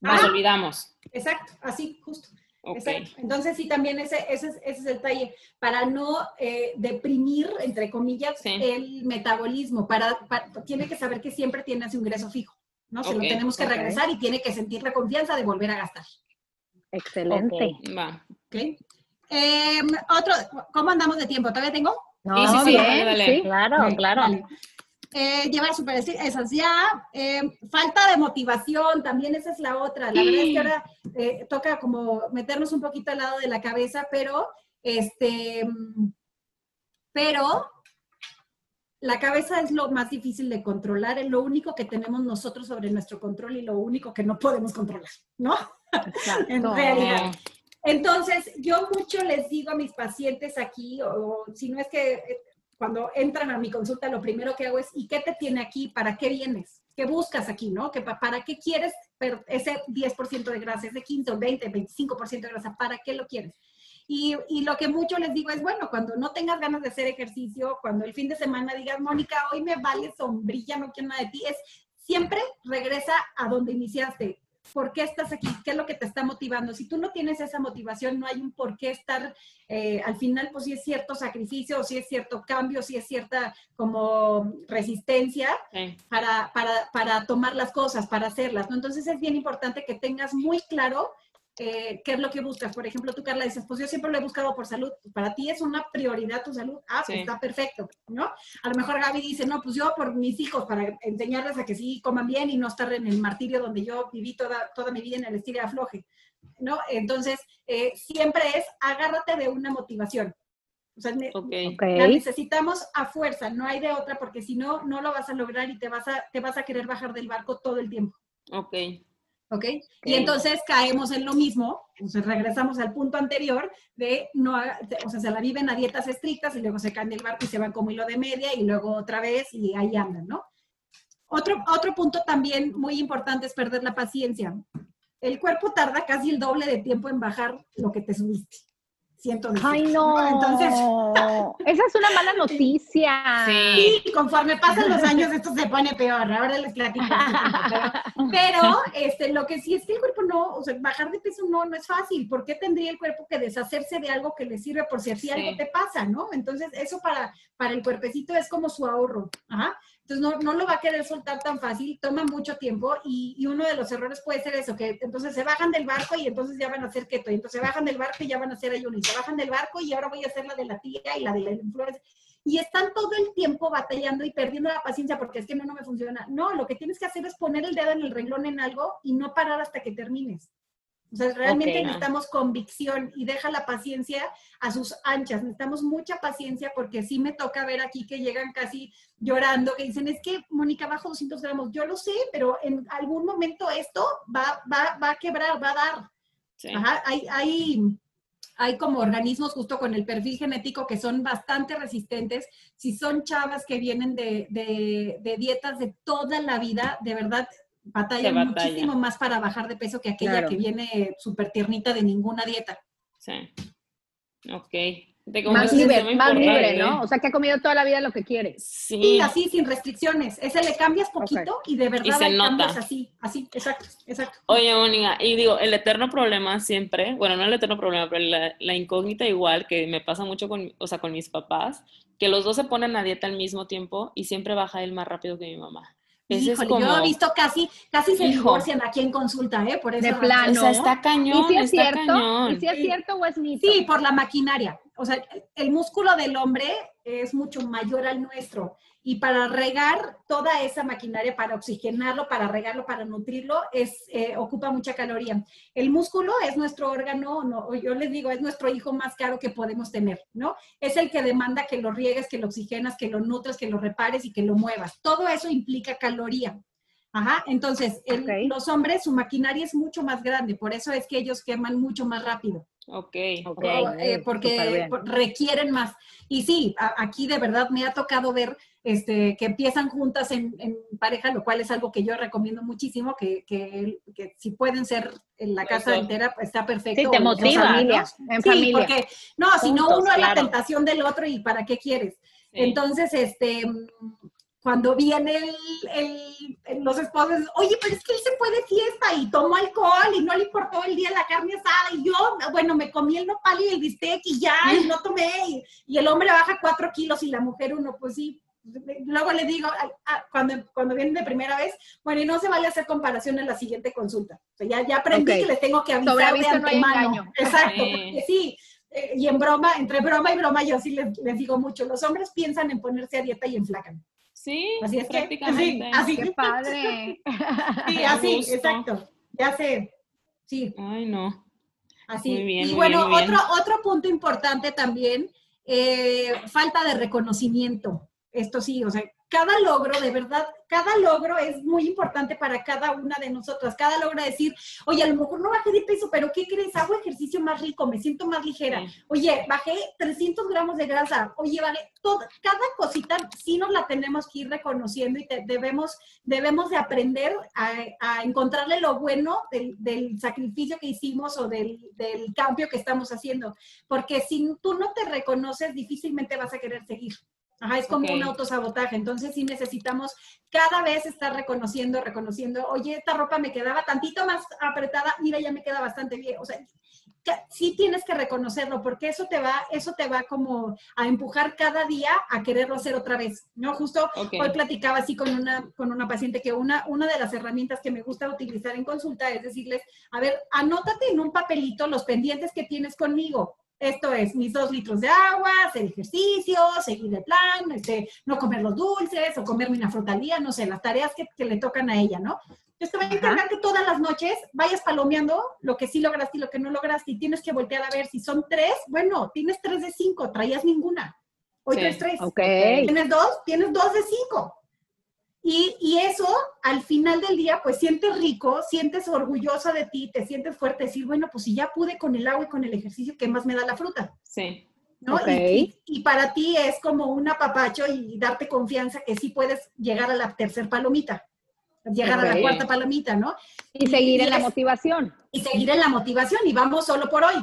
Nos
Ajá.
olvidamos.
Exacto, así, justo. Exacto. Entonces, sí, también ese, ese, es, ese es el detalle, para no eh, deprimir, entre comillas,
Sí.
el metabolismo, para, tiene que saber que siempre tiene su ingreso fijo, ¿no? Se lo tenemos que regresar y tiene que sentir la confianza de volver a gastar,
Excelente.
Ok.
Va.
Em, otro, ¿cómo andamos de tiempo? ¿Todavía tengo?
No,
Sí, sí, sí,
bien,
dale, dale.
sí.
Claro, claro.
vale. Eh, llevar super esas ya. Eh, falta de motivación, también esa es la otra. La verdad es que ahora eh, toca como meternos un poquito al lado de la cabeza, pero este, pero la cabeza es lo más difícil de controlar, es lo único que tenemos nosotros sobre nuestro control y lo único que no podemos controlar, ¿no?
Exacto.
En realidad. Entonces, yo mucho les digo a mis pacientes aquí, o, si no es que cuando entran a mi consulta, lo primero que hago es, ¿y qué te tiene aquí? ¿Para qué vienes? ¿Qué buscas aquí, no? ¿Que pa- ¿Para qué quieres ese 10% de grasa, ese 15 o 20, 25% de grasa? ¿Para qué lo quieres? Y, y lo que mucho les digo es, bueno, cuando no tengas ganas de hacer ejercicio, cuando el fin de semana digas, Mónica, hoy me vale sombrilla, no quiero nada de ti, es siempre regresa a donde iniciaste. ¿Por qué estás aquí? ¿Qué es lo que te está motivando? Si tú no tienes esa motivación, no hay un por qué estar, eh, al final, pues si es cierto sacrificio, o si es cierto cambio, si es cierta como resistencia
Sí.
para, para, para tomar las cosas, para hacerlas, ¿no? Entonces es bien importante que tengas muy claro eh, qué es lo que buscas. Por ejemplo, tú, Carla, dices, pues yo siempre lo he buscado por salud. Para ti es una prioridad tu salud. Ah, pues
Sí.
está perfecto, ¿no? A lo mejor Gaby dice, no, pues yo por mis hijos, para enseñarles a que sí coman bien y no estar en el martirio donde yo viví toda, toda mi vida en el estilo de afloje, ¿no? Entonces, eh, siempre es, agárrate de una motivación. O sea, la necesitamos a fuerza, no hay de otra, porque si no, no lo vas a lograr y te vas a, te vas a querer bajar del barco todo el tiempo.
Ok.
¿Ok? Y entonces caemos en lo mismo, o sea, regresamos al punto anterior de, no, o sea, se la viven a dietas estrictas y luego se caen del barco y se van como hilo de media y luego otra vez y ahí andan, ¿no? Otro, otro punto también muy importante es perder la paciencia. El cuerpo tarda casi el doble de tiempo en bajar lo que te subiste.
Ay, no.
Entonces,
Esa es una mala noticia.
Sí.
Y conforme pasan los años esto se pone peor, ahora les platico. Pero, pero, este, lo que sí es que el cuerpo no, o sea, bajar de peso no, no es fácil. ¿Por qué tendría el cuerpo que deshacerse de algo que le sirve por si así
Sí.
algo te pasa, no? Entonces, eso para, para el cuerpecito es como su ahorro. Ajá. Entonces no, no lo va a querer soltar tan fácil, toma mucho tiempo y, y, uno de los errores puede ser eso, que entonces se bajan del barco y entonces ya van a hacer keto, y entonces se bajan del barco y ya van a hacer ayuno, y se bajan del barco y ahora voy a hacer la de la tía y la de la influenza. Y están todo el tiempo batallando y perdiendo la paciencia porque es que no, no me funciona. No, lo que tienes que hacer es poner el dedo en el renglón en algo y no parar hasta que termines. O sea, realmente necesitamos convicción y deja la paciencia a sus anchas. Necesitamos mucha paciencia porque sí me toca ver aquí que llegan casi llorando, que dicen, es que Mónica bajo 200 gramos. Yo lo sé, pero en algún momento esto va, va, va a quebrar, va a dar. Ajá, hay, hay, hay como organismos justo con el perfil genético que son bastante resistentes. Si son chavas que vienen de, de, de dietas de toda la vida, de verdad batalla, muchísimo más para bajar de peso que aquella que viene súper tiernita de ninguna dieta.
Sí. Ok.
Más libre, más libre, ¿no? O sea, que ha comido toda la vida lo que quiere.
Sí. así, sin restricciones. Ese le cambias poquito y de verdad
se nota.
así, así, exacto, exacto.
Oye, Mónica, y digo, el eterno problema siempre, bueno, no el eterno problema, pero la, la, incógnita igual que me pasa mucho con, o sea, con mis papás, que los dos se ponen a dieta al mismo tiempo y siempre baja él más rápido que mi mamá.
Híjole, yo he visto casi, casi se divorcian aquí en consulta, ¿eh? Por eso.
De plano. O
sea, está cañón,
¿Y si es
está
cierto?
cañón.
¿Y si es cierto o es mito?
Sí, por la maquinaria. O sea, el músculo del hombre es mucho mayor al nuestro. Y para regar toda esa maquinaria, para oxigenarlo, para regarlo, para nutrirlo, es, eh, ocupa mucha caloría. El músculo es nuestro órgano, no, yo les digo, es nuestro hijo más caro que podemos tener, ¿no? Es el que demanda que lo riegues, que lo oxigenas, que lo nutres, que lo repares y que lo muevas. Todo eso implica caloría. Ajá, entonces, el,
Ok.
los hombres, su maquinaria es mucho más grande, por eso es que ellos queman mucho más rápido.
Ok.
Ok,
O, eh,
súper
porque requieren más. Y sí, a- aquí de verdad me ha tocado ver este, que empiezan juntas en, en pareja, lo cual es algo que yo recomiendo muchísimo, que, que, que si pueden ser en la casa
Eso.
entera, pues está perfecto.
Sí, te motiva,
dos
familia, en
Sí,
familia.
porque no, si no uno es la tentación del otro y para qué quieres.
Sí.
Entonces, este, cuando viene el, el- el- los esposos, oye, pero es que él se fue de fiesta y tomó alcohol y no le importó el día la carne asada y yo, bueno, me comí el nopal y el bistec y ya, y no tomé. Y, y el hombre baja cuatro kilos y la mujer uno, pues sí. Luego le digo, a- a- cuando, cuando vienen de primera vez, bueno, y no se vale hacer comparación en la siguiente consulta. O sea, ya, ya aprendí que les tengo que
Sobre
avisar de
aviso no hay
antemano. Exacto,
Sí.
porque sí, eh, y en broma, entre broma y broma, yo sí les, les digo mucho, los hombres piensan en ponerse a dieta y enflacan.
Sí,
Así es que,
prácticamente.
sí, así.
¡Qué padre!
Sí, así, exacto. Ya sé. Sí,
Ay, no.
así.
Muy bien,
y
muy
bueno,
bien, muy bien.
otro, otro punto importante también, eh, falta de reconocimiento. Esto sí, o sea, cada logro, de verdad, cada logro es muy importante para cada una de nosotras. Cada logro es decir, oye, a lo mejor no bajé de peso, pero ¿qué crees? Hago ejercicio más rico, me siento más ligera. Oye, bajé 300 gramos de grasa. Oye, bajé todo, cada cosita sí nos la tenemos que ir reconociendo y te- debemos, debemos de aprender a, a encontrarle lo bueno del, del sacrificio que hicimos o del, del cambio que estamos haciendo. Porque si tú no te reconoces, difícilmente vas a querer seguir. Ajá, es como
Ok.
un autosabotaje. Entonces sí necesitamos cada vez estar reconociendo, reconociendo, oye, esta ropa me quedaba tantito más apretada, mira, ya me queda bastante bien. O sea, sí tienes que reconocerlo, porque eso te va, eso te va como a empujar cada día a quererlo hacer otra vez, ¿no? Justo
Ok.
hoy platicaba así con una, con una paciente que una, una de las herramientas que me gusta utilizar en consulta es decirles, a ver, anótate en un papelito los pendientes que tienes conmigo. Esto es mis dos litros de agua, hacer ejercicio, seguir el plan, este, no comer los dulces o comerme una fruta al día, no sé, las tareas que, que le tocan a ella, ¿no? Entonces te voy a encargar que todas las noches vayas palomeando lo que sí lograste y lo que no lograste y tienes que voltear a ver si son tres, bueno, tienes tres de cinco, traías ninguna. Hoy
Sí.
traes tres.
Ok.
¿Tienes dos? Tienes dos de cinco. Y, y eso, al final del día, pues sientes rico, sientes orgullosa de ti, te sientes fuerte, decir, bueno, pues si ya pude con el agua y con el ejercicio, ¿qué más me da la fruta?
Sí.
¿no? Y, y- y para ti es como un apapacho y darte confianza que sí puedes llegar a la tercer palomita, llegar a la cuarta palomita, ¿no?
Y seguir en la
es-
motivación.
Y seguir en la motivación y vamos solo por hoy.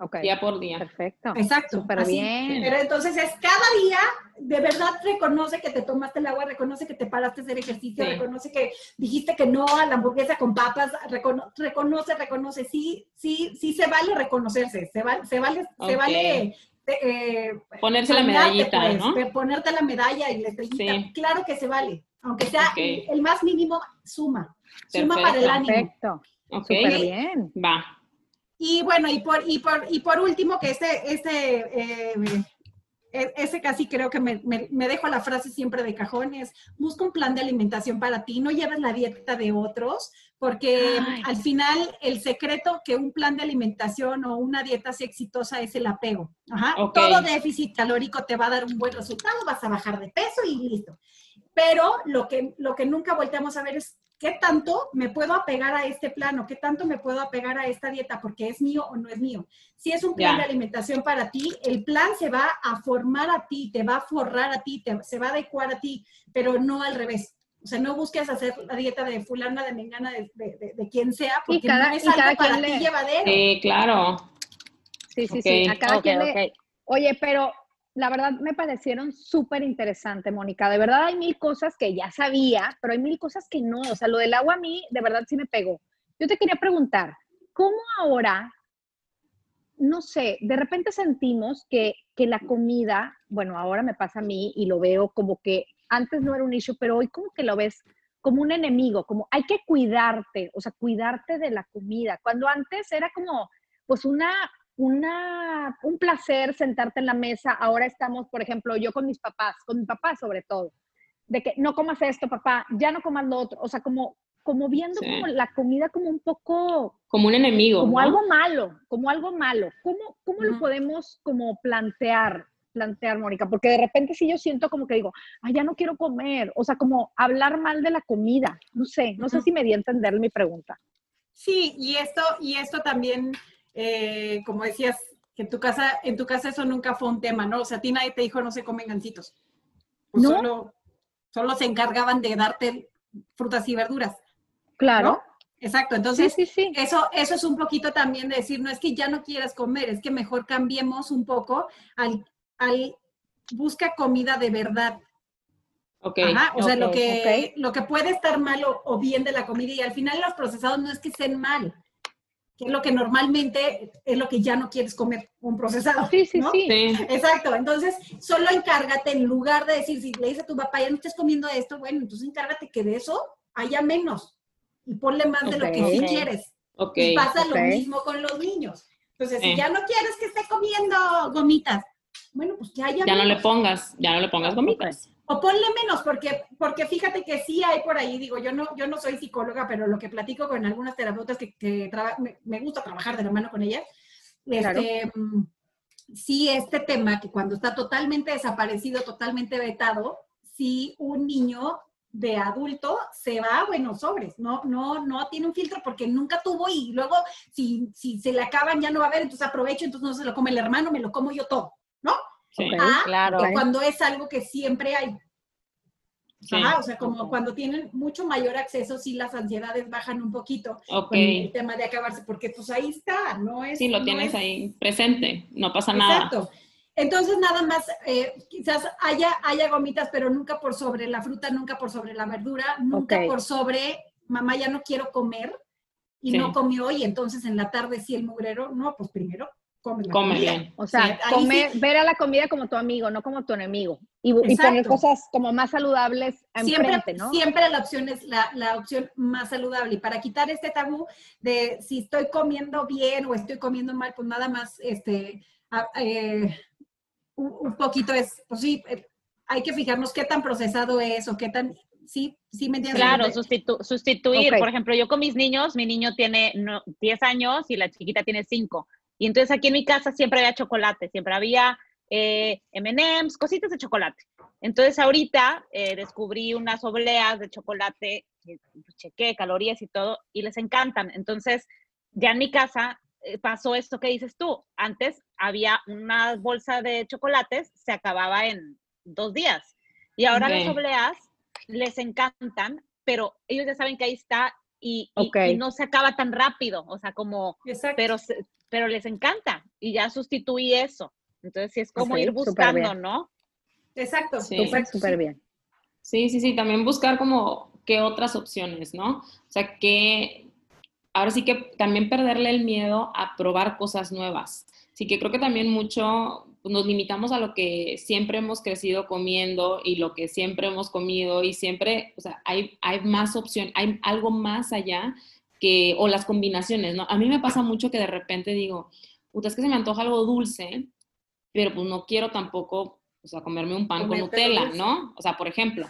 Ok.
Día por día.
Perfecto.
Exacto.
Súper
así.
bien.
Pero entonces es cada día, de verdad reconoce que te tomaste el agua, reconoce que te paraste a hacer ejercicio,
Sí.
reconoce que dijiste que no a la hamburguesa con papas, recono- reconoce, reconoce, sí, sí, sí se vale reconocerse, se, va- se vale, se vale eh,
Ponerse la medallita,
pues,
¿no?
Ponerte la medalla y la estrellita.
Sí.
Claro que se vale. Aunque sea el más mínimo, suma. Suma para el ánimo.
Perfecto.
Ok,
Súper bien.
va.
Y bueno, y por, y por, y por último, que este, este, eh, e- ese casi creo que me, me- me dejo la frase siempre de cajones, busca un plan de alimentación para ti, no lleves la dieta de otros, porque
Ay.
al final el secreto que un plan de alimentación o una dieta sea exitosa es el apego. Ajá. Todo déficit calórico te va a dar un buen resultado, vas a bajar de peso y listo. Pero lo que, lo que nunca volteamos a ver es qué tanto me puedo apegar a este plano, qué tanto me puedo apegar a esta dieta, porque es mío o no es mío. Si es un plan de alimentación para ti, el plan se va a formar a ti, te va a forrar a ti, te- se va a adecuar a ti, pero no al revés. O sea, no busques hacer la dieta de fulana, de mengana, de, de- de- de quien sea,
Y
porque
cada-
no es
y cada
algo para
quien
ti
le-
llevadero.
Sí, claro.
Sí, sí, sí. A cada quien le-. Oye, pero la verdad me parecieron súper interesantes, Mónica. De verdad hay mil cosas que ya sabía, pero hay mil cosas que no. O sea, lo del agua a mí, de verdad sí me pegó. Yo te quería preguntar, ¿cómo ahora, no sé, de repente sentimos que, que la comida, bueno, ahora me pasa a mí y lo veo como que antes no era un issue, pero hoy como que lo ves como un enemigo, como hay que cuidarte, o sea, cuidarte de la comida. Cuando antes era como, pues una, una, un placer sentarte en la mesa. Ahora estamos, por ejemplo, yo con mis papás, con mi papá sobre todo, de que no comas esto, papá, ya no comas lo otro. O sea, como, como viendo
Sí.
como la comida como un poco,
Como un enemigo.
como
¿no?
algo malo, como algo malo. ¿Cómo, cómo lo podemos como plantear? plantear, Mónica, porque de repente sí yo siento como que digo, ay, ya no quiero comer, o sea, como hablar mal de la comida, no sé, no sé si me di a entender mi pregunta.
Sí, y esto, y esto también, eh, como decías, que en tu casa, en tu casa eso nunca fue un tema, ¿no? O sea, a ti nadie te dijo no se comen gancitos. Pues
No.
Solo, solo se encargaban de darte frutas y verduras.
Claro,
¿no? Exacto. Entonces,
sí, sí.
eso, eso es un poquito también de decir, no es que ya no quieras comer, es que mejor cambiemos un poco al, al busca comida de verdad.
Ok.
Ajá, o sea, lo que, lo que puede estar mal o, o bien de la comida y al final los procesados no es que estén mal, que es lo que normalmente es lo que ya no quieres comer, un procesado.
Sí, sí,
¿no?
sí.
Exacto, entonces solo encárgate en lugar de decir, si le dices a tu papá, ya no estés comiendo esto, bueno, entonces encárgate que de eso haya menos y ponle más de lo que sí quieres.
Ok.
Y pasa lo mismo con los niños. Entonces, si
Sí.
ya no quieres que esté comiendo gomitas, bueno, pues que haya
Ya no le
menos.
pongas, ya no le pongas gomitas.
O ponle menos, porque, porque fíjate que sí hay por ahí, digo, yo no, yo no soy psicóloga, pero lo que platico con algunas terapeutas que, que traba- me, me gusta trabajar de la mano con ellas,
Claro.
este, mm, sí este tema que cuando está totalmente desaparecido, totalmente vetado, si un niño de adulto se va, bueno, sobres, no, no, no tiene un filtro porque nunca tuvo y luego si, si se le acaban ya no va a haber, entonces aprovecho, entonces no se lo come el hermano, me lo como yo todo, ¿no?
Sí.
Ah,
claro.
que cuando es algo que siempre hay.
sí.
Ajá, o sea, como cuando tienen mucho mayor acceso, sí las ansiedades bajan un poquito
Ok.
con el tema de acabarse, porque pues ahí está, no es...
Sí, lo
no
tienes
es-
ahí presente, no pasa nada.
Exacto. Entonces, nada más, eh, quizás haya, haya gomitas, pero nunca por sobre la fruta, nunca por sobre la verdura, nunca por sobre, mamá, ya no quiero comer, y
Sí.
no comió, y entonces en la tarde sí el mugrero, no, pues primero come
Come bien.
O sea,
Sí, ahí
comer- ver a la comida como tu amigo, no como tu enemigo. Y, y poner cosas como más saludables
siempre,
enfrente, ¿no?
siempre la opción es la, la opción más saludable. Y para quitar este tabú de si estoy comiendo bien o estoy comiendo mal, pues nada más, este, a- eh, un, poquito es, pues sí, eh, hay que fijarnos qué tan procesado es o qué tan, sí, sí me entiendes.
Claro, sustitu- sustituir. Por ejemplo, yo con mis niños, mi niño tiene no, 10 años y la chiquita tiene 5. Y entonces aquí en mi casa siempre había chocolate, siempre había eh, M&M's, cositas de chocolate. Entonces ahorita eh, descubrí unas obleas de chocolate, pues, chequé calorías y todo, y les encantan. Entonces ya en mi casa eh, pasó esto que dices tú. Antes había una bolsa de chocolates, se acababa en dos días. Y ahora las obleas les encantan, pero ellos ya saben que ahí está y, y-
Ok.
y no se acaba tan rápido, o sea, como,
Exacto.
pero, pero les encanta y ya sustituí eso. Entonces sí es como ir buscando. ¿no?
Exacto.
Sí.
Súper, bien.
Sí, sí, sí, también buscar como qué otras opciones, ¿no? O sea, que ahora sí que también perderle el miedo a probar cosas nuevas. Así que creo que también mucho nos limitamos a lo que siempre hemos crecido comiendo y lo que siempre hemos comido y siempre, o sea, hay, hay más opción, hay algo más allá que, o las combinaciones, ¿no? A mí me pasa mucho que de repente digo, puta, es que se me antoja algo dulce, pero pues no quiero tampoco, o sea, comerme un pan con Nutella, ¿no? O sea, por ejemplo,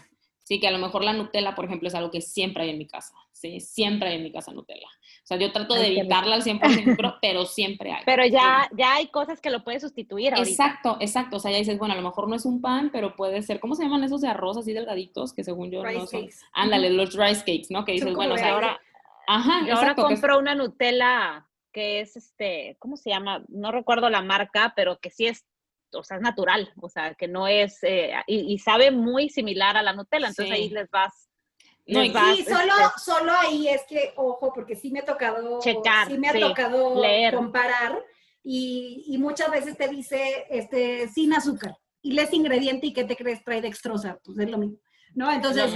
Sí, que a lo mejor la Nutella, por ejemplo, es algo que siempre hay en mi casa. Sí, siempre hay en mi casa Nutella. O sea, yo trato de evitarla al 100%, pero, siempre hay.
Pero ya, ya hay cosas que lo puedes sustituir ahorita.
Exacto, exacto. O sea, ya dices, bueno, a lo mejor no es un pan, pero puede ser, ¿cómo se llaman esos de arroz así delgaditos? Que según yo no son. Ándale, los rice cakes, ¿no? Que dices, bueno, o sea, ahora...
Ajá, yo ahora compro una Nutella que es este, ¿cómo se llama? No recuerdo la marca, pero que sí es o sea, es natural, o sea, que no es, eh, y, sabe muy similar a la Nutella, entonces ahí les vas.
No, sí, solo, este solo ahí es que, ojo, porque sí me ha tocado, Checar, sí me ha tocado leer. comparar, y, y, muchas veces te dice, este, sin azúcar, y les ingrediente y qué te crees trae dextrosa, pues es lo mismo. ¿No? Entonces,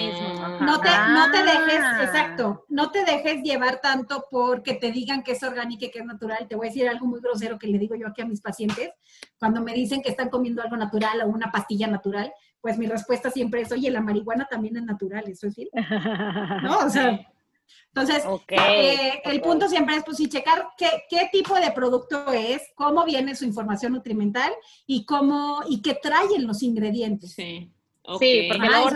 no te, no te dejes, ah. exacto, no te dejes llevar tanto porque te digan que es orgánico y que es natural. Te voy a decir algo muy grosero que le digo yo aquí a mis pacientes. Cuando me dicen que están comiendo algo natural o una pastilla natural, pues mi respuesta siempre es, oye, la marihuana también es natural, eso es cierto. ¿No? O sea, entonces, eh, el punto siempre es, pues, sí, checar qué, qué, tipo de producto es, cómo viene su información nutrimental y cómo, y qué traen los ingredientes.
Sí. Sí, porque luego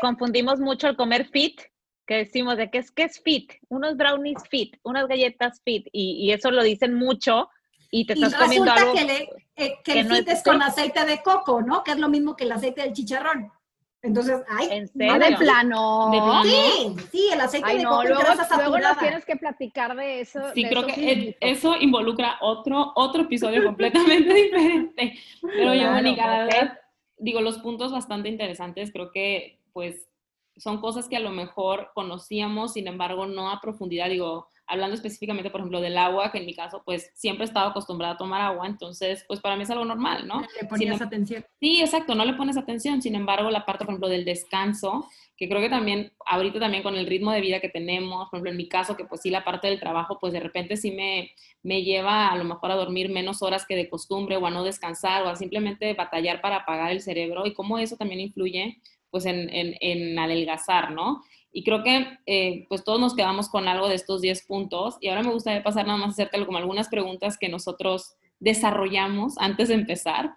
confundimos mucho el comer fit, que decimos de qué es, qué es fit, unos brownies fit, unas galletas fit, y, eso lo dicen mucho, y te estás comiendo algo
que, eh, que, el fit es, con aceite de coco, ¿no? Que es lo mismo que el aceite del chicharrón. Entonces, ay,
¿En serio? de
plano.
Sí, sí, el aceite de coco
luego, luego nos tienes que platicar de eso.
Sí, creo que eso involucra otro, otro episodio completamente diferente. Pero yo, Mónica, la verdad, digo, los puntos bastante interesantes, creo que pues son cosas que a lo mejor conocíamos, sin embargo, no a profundidad, digo, hablando específicamente, por ejemplo, del agua, que en mi caso, pues siempre he estado acostumbrada a tomar agua, entonces, pues para mí es algo normal, ¿no?
Le ponías atención.
Sí, exacto, no le pones atención, sin embargo, la parte, por ejemplo, del descanso, que creo que también, ahorita también con el ritmo de vida que tenemos, por ejemplo, en mi caso, que pues sí, la parte del trabajo, pues de repente sí me, me lleva a lo mejor a dormir menos horas que de costumbre o a no descansar o a simplemente batallar para apagar el cerebro y cómo eso también influye pues en, en, en adelgazar, ¿no? Y creo que eh, pues todos nos quedamos con algo de estos 10 puntos y ahora me gustaría pasar nada más a hacerte como algunas preguntas que nosotros desarrollamos antes de empezar.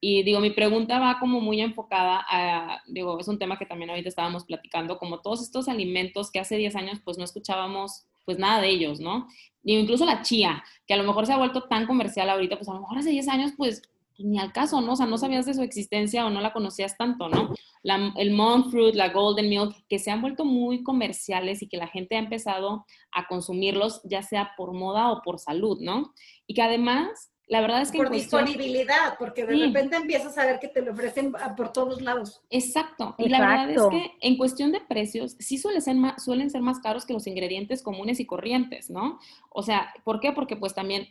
Y digo, mi pregunta va como muy enfocada a, digo, es un tema que también ahorita estábamos platicando, como todos estos alimentos que hace 10 años pues no escuchábamos pues nada de ellos, ¿no? Digo, incluso la chía, que a lo mejor se ha vuelto tan comercial ahorita, pues a lo mejor hace 10 años pues, ni al caso, ¿no? O sea, no sabías de su existencia o no la conocías tanto, ¿no? el monk fruit, la golden milk, que se han vuelto muy comerciales y que la gente ha empezado a consumirlos, ya sea por moda o por salud, ¿no? Y que además la verdad es que...
Por disponibilidad, porque de repente empiezas a ver que te lo ofrecen por todos lados.
Exacto. Y la verdad es que en cuestión de precios, sí suelen ser, más, suelen ser más caros que los ingredientes comunes y corrientes, ¿no? O sea, ¿por qué? Porque pues también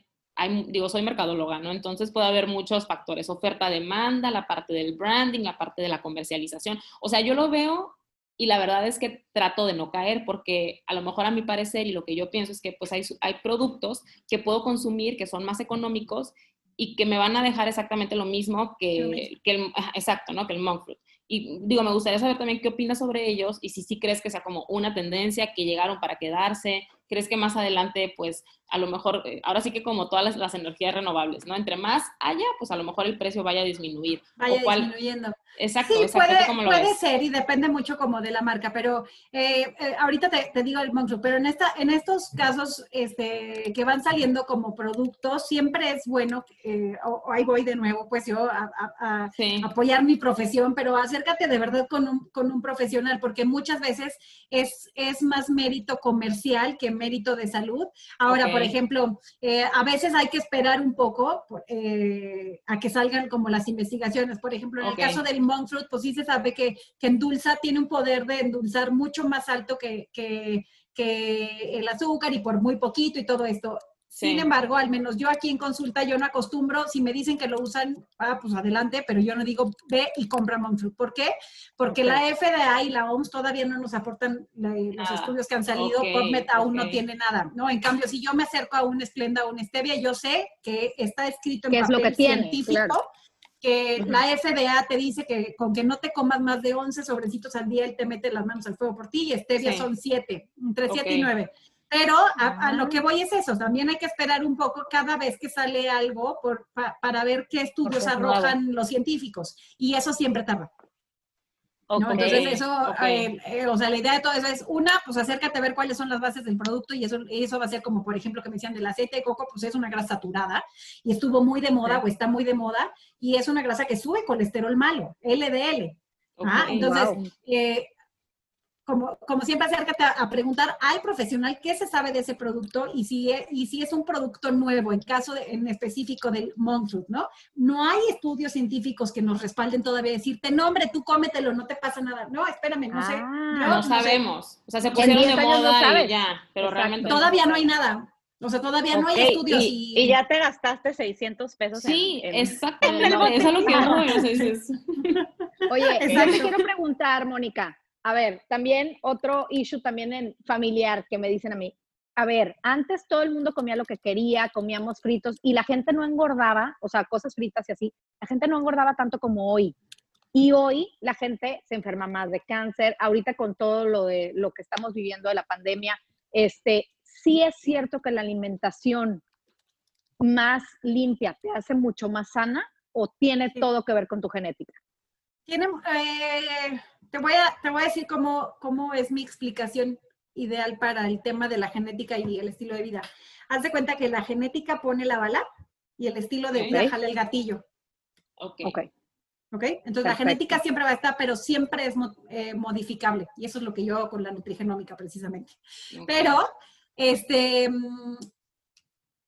digo, soy mercadóloga, ¿no? Entonces puede haber muchos factores, oferta, demanda, la parte del branding, la parte de la comercialización. O sea, yo lo veo y la verdad es que trato de no caer porque a lo mejor a mi parecer y lo que yo pienso es que pues hay, hay productos que puedo consumir que son más económicos y que me van a dejar exactamente lo mismo que, que el, exacto, ¿no? Que el monk fruit. Y digo, me gustaría saber también qué opinas sobre ellos y si sí crees que sea como una tendencia que llegaron para quedarse, crees que más adelante, pues a lo mejor, eh, ahora sí que como todas las, energías renovables, ¿no? Entre más haya, pues a lo mejor el precio vaya a disminuir.
Vaya disminuyendo.
Exacto,
sí, puede, puede ser y depende mucho como de la marca, pero eh, eh, ahorita te, digo el monstruo, pero en, esta, en estos casos este, que van saliendo como productos, siempre es bueno, o, ahí voy de nuevo, pues yo a, apoyar mi profesión, pero acércate de verdad con un, con un profesional, porque muchas veces es, es más mérito comercial que mérito de salud. Ahora, por ejemplo, eh, a veces hay que esperar un poco eh, a que salgan como las investigaciones. Por ejemplo, en el caso del monk fruit, pues sí se sabe que, que endulza, tiene un poder de endulzar mucho más alto que, que que el azúcar y por muy poquito y todo esto. Sin embargo, al menos yo aquí en consulta, yo no acostumbro, si me dicen que lo usan, ah, pues adelante, pero yo no digo ve y compra Monfruit. ¿Por qué? Porque la FDA y la OMS todavía no nos aportan los ah, estudios que han salido, por PubMed aún no tiene nada, ¿no? En cambio, si yo me acerco a un Splenda o un Stevia, yo sé que está escrito en papel científico que la FDA te dice que con que no te comas más de 11 sobrecitos al día, él te mete las manos al fuego por ti y stevia
Sí.
son 7, entre 7
Ok.
y 9. Pero a, a lo
Ah.
que voy es eso, también hay que esperar un poco cada vez que sale algo por, pa- para ver qué estudios arrojan los científicos. Y eso siempre tarda. ¿No? Entonces, eso, eh, eh, o sea, la idea de todo eso es, una, pues acércate a ver cuáles son las bases del producto y eso, eso va a ser como, por ejemplo, que me decían del aceite de coco, pues es una grasa saturada y estuvo muy de moda o está muy de moda y es una grasa que sube colesterol malo, LDL. Ah, entonces,
Wow.
eh, como, como siempre, acércate a, a preguntar al profesional qué se sabe de ese producto y si es, y si es un producto nuevo, en caso de- en específico del monk fruit, ¿no? No hay estudios científicos que nos respalden todavía decirte, no, hombre, tú cómetelo, no te pasa nada. No, espérame, no sé.
Ah,
No
sé.
sabemos. O sea, se pusieron
10
de
años no
moda y ya, pero
Exacto.
realmente
Todavía no hay nada. O sea, todavía no hay estudios
y,
y...
y ya te gastaste 600 pesos en-
Sí,
en,
exactamente. Es a lo que voy. O sea, dices,
Oye, yo te quiero preguntar, Mónica. A ver, también otro issue también en familiar que me dicen a mí. A ver, antes todo el mundo comía lo que quería, comíamos fritos y la gente no engordaba, o sea, cosas fritas y así. La gente no engordaba tanto como hoy. Y hoy la gente se enferma más de cáncer. Ahorita con todo lo de lo que estamos viviendo de la pandemia, este, sí es cierto que la alimentación más limpia te hace mucho más sana o tiene
Sí.
todo que ver con tu genética.
Tiene, eh, te, voy a, te voy a decir cómo, cómo es mi explicación ideal para el tema de la genética y el estilo de vida. Haz de cuenta que la genética pone la bala y el estilo de vida jala el gatillo.
ok.
Ok.
¿Ok? Entonces la genética siempre va a estar, pero siempre es mo- eh, modificable. Y eso es lo que yo hago con la nutrigenómica precisamente. Pero, este, mm,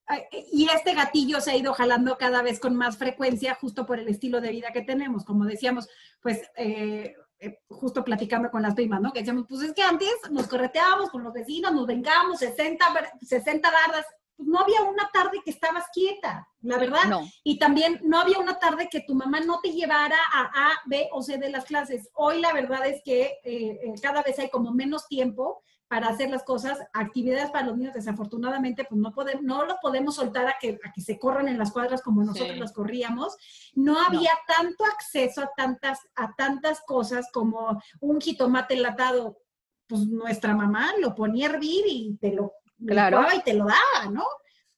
ay, y este gatillo se ha ido jalando cada vez con más frecuencia justo por el estilo de vida que tenemos. Como decíamos, pues, eh, eh, justo platicando con las primas, ¿no? Que decíamos, pues es que antes nos correteábamos con los vecinos, nos vengamos, 60, ver- 60 bardas. Pues no había una tarde que estabas quieta, la verdad.
No.
Y también no había una tarde que tu mamá no te llevara a A, B o C de las clases. Hoy la verdad es que eh, eh, cada vez hay como menos tiempo para hacer las cosas, actividades para los niños, desafortunadamente, pues no podemos, no los podemos soltar a que, a que se corran en las cuadras como nosotros
Sí.
las corríamos. No había tanto acceso a tantas, a tantas cosas como un jitomate enlatado. Pues nuestra mamá lo ponía a hervir y te lo
Claro.
y te lo daba, ¿no?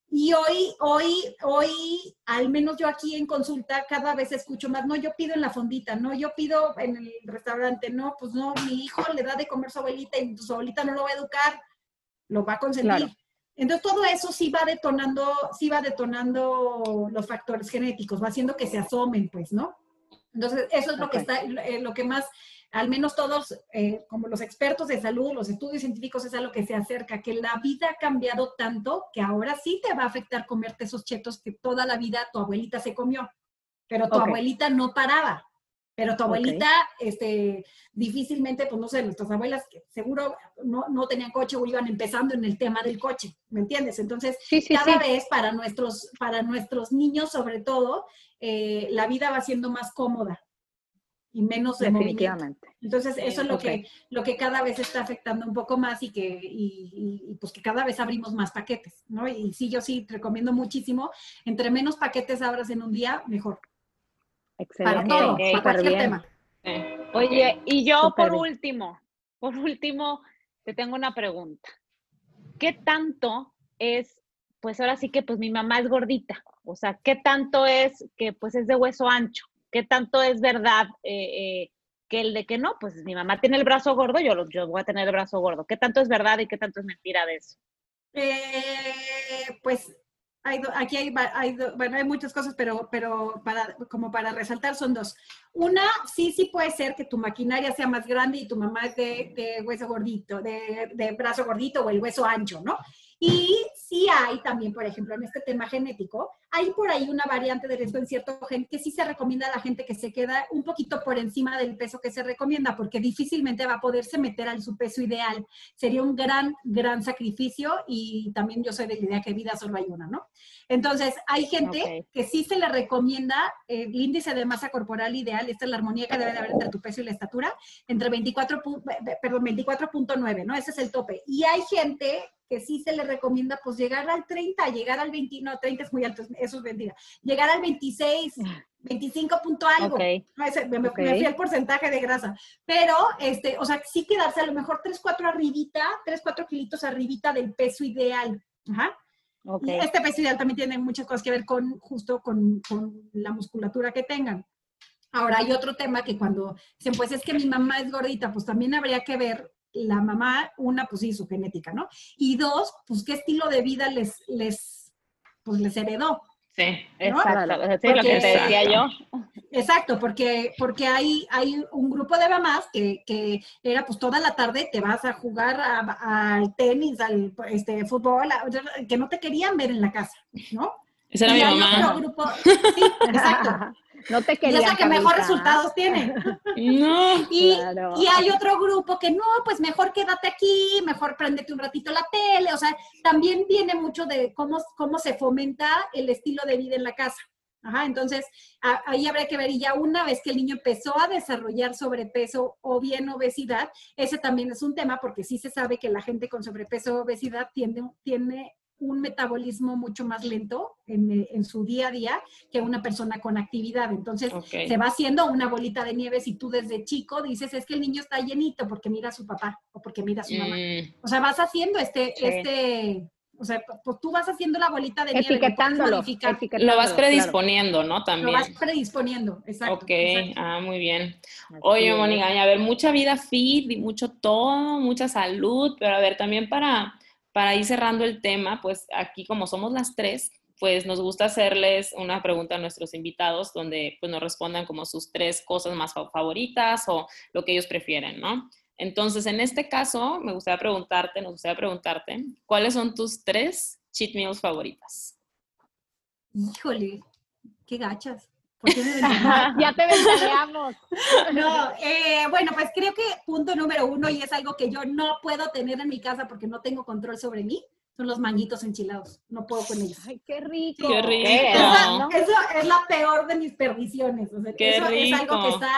Y hoy, hoy, hoy, al menos yo aquí en consulta, cada vez escucho más, no, yo pido en la fondita, no, yo pido en el restaurante, no, pues no, mi hijo le da de comer su abuelita y su abuelita no lo va a educar, lo va a consentir.
Claro.
Entonces todo eso sí va detonando, sí va detonando los factores genéticos, va haciendo que se asomen, pues, ¿no? Entonces, eso es lo que está, eh, lo que más, al menos todos, eh, como los expertos de salud, los estudios científicos, es a lo que se acerca, que la vida ha cambiado tanto que ahora sí te va a afectar comerte esos chetos que toda la vida tu abuelita se comió, pero tu abuelita no paraba. Pero tu abuelita, este, difícilmente, pues no sé, nuestras abuelas que seguro no, no tenían coche o iban empezando en el tema del coche, ¿me entiendes? Entonces,
Sí, sí,
cada
sí.
vez para nuestros, para nuestros niños, sobre todo, eh, la vida va siendo más cómoda y menos.
Definitivamente.
Entonces, eso es lo, que, lo que cada vez está afectando un poco más y que, y, y- y, pues que cada vez abrimos más paquetes, ¿no? Y sí, yo sí recomiendo muchísimo, entre menos paquetes abras en un día, mejor. Para
Excelente.
todo,
ok,
para cualquier
bien.
tema.
Sí.
Oye, y yo por
bien.
último, por último, te tengo una pregunta. ¿Qué tanto es, pues ahora sí que pues mi mamá es gordita? O sea, ¿qué tanto es que pues es de hueso ancho? ¿Qué tanto es verdad eh, eh, que el de que no? Pues mi mamá tiene el brazo gordo, yo, lo- yo voy a tener el brazo gordo. ¿Qué tanto es verdad y qué tanto es mentira de eso?
Eh, pues hay do- aquí hay, bueno, hay muchas cosas, pero, pero para, como para resaltar son dos. Una, sí, sí puede ser que tu maquinaria sea más grande y tu mamá es de, de hueso gordito, de, de brazo gordito o el hueso ancho, ¿no? Y sí hay también, por ejemplo, en este tema genético, hay por ahí una variante de riesgo en cierto gen que sí se recomienda a la gente que se queda un poquito por encima del peso que se recomienda, porque difícilmente va a poderse meter al su peso ideal. Sería un gran, gran sacrificio y también yo soy de la idea que vida solo hay una, ¿no? Entonces, hay gente que sí se le recomienda eh, el índice de masa corporal ideal, esta es la armonía que debe de haber entre tu peso y la estatura, entre 24, pu- eh, perdón, 24.9, ¿no? Ese es el tope. Y hay gente que sí se le recomienda pues llegar al 30, llegar al 20, no, 30 es muy alto, eso es mentira, llegar al 26, 25 punto algo.
Ok.
No, ese, me, me-
Ok.
me fui al porcentaje de grasa. Pero, este, o sea, sí quedarse a lo mejor 3, 4 arribita, 3, 4 kilitos arribita del peso ideal. Ajá.
Ok.
Y este peso ideal también tiene muchas cosas que ver con justo con, con la musculatura que tengan. Ahora hay otro tema que cuando dicen, pues es que mi mamá es gordita, pues también habría que ver la mamá, una, pues sí, su genética, ¿no? Y dos, pues qué estilo de vida les, les, pues les heredó.
Sí.
Exacto. Sí, lo que
Porque-
te decía yo.
Exacto, porque, porque hay, hay un grupo de mamás que, que era pues toda la tarde te vas a jugar a- al tenis, al este, fútbol, a- que no te querían ver en la casa, ¿no?
Esa era
Y
mi
hay
mamá.
otro grupo, sí, exacto.
no te
Y
quería.
es la que mejor resultados tiene.
No.
Y,
Claro.
y hay otro grupo que no, pues mejor quédate aquí, mejor préndete un ratito la tele, o sea, también viene mucho de cómo, cómo se fomenta el estilo de vida en la casa. Ajá, entonces a- ahí habría que ver, y ya una vez que el niño empezó a desarrollar sobrepeso o bien obesidad, ese también es un tema porque sí se sabe que la gente con sobrepeso o obesidad tiende, tiene un metabolismo mucho más lento en, eh, en su día a día que una persona con actividad. Entonces, se va haciendo una bolita de nieve si tú desde chico dices, es que el niño está llenito porque mira a su papá o porque mira a su mamá.
Mm,
O sea, vas haciendo este,
Sí.
este, o sea, pues tú vas haciendo la bolita de nieve. lo
Etiquetándolo.
modificar,
etiquetándolo,
lo vas
claro.
predisponiendo, ¿no?
Lo
También.
vas predisponiendo, exacto.
Ok,
exacto.
ah, muy bien.
Así
Oye. Mónica, a ver, mucha vida fit, y mucho todo, mucha salud, pero a ver, también para, para ir cerrando el tema, pues aquí como somos las tres, pues nos gusta hacerles una pregunta a nuestros invitados donde pues nos respondan como sus tres cosas más fa- favoritas o lo que ellos prefieren, ¿no? Entonces, en este caso, me gustaría preguntarte, nos gustaría preguntarte, ¿cuáles son tus tres cheat meals favoritas?
Híjole, qué gachas. ¿Por qué me ventanean?
ya te ventaneamos.
No, eh, bueno, pues creo que punto número uno, y es algo que yo no puedo tener en mi casa porque no tengo control sobre mí, son los manguitos enchilados. No puedo con ellos.
Ay, qué rico.
Qué rico.
Esa,
No.
eso es la peor de mis perdiciones. O sea,
Qué
eso es algo que
rico.
está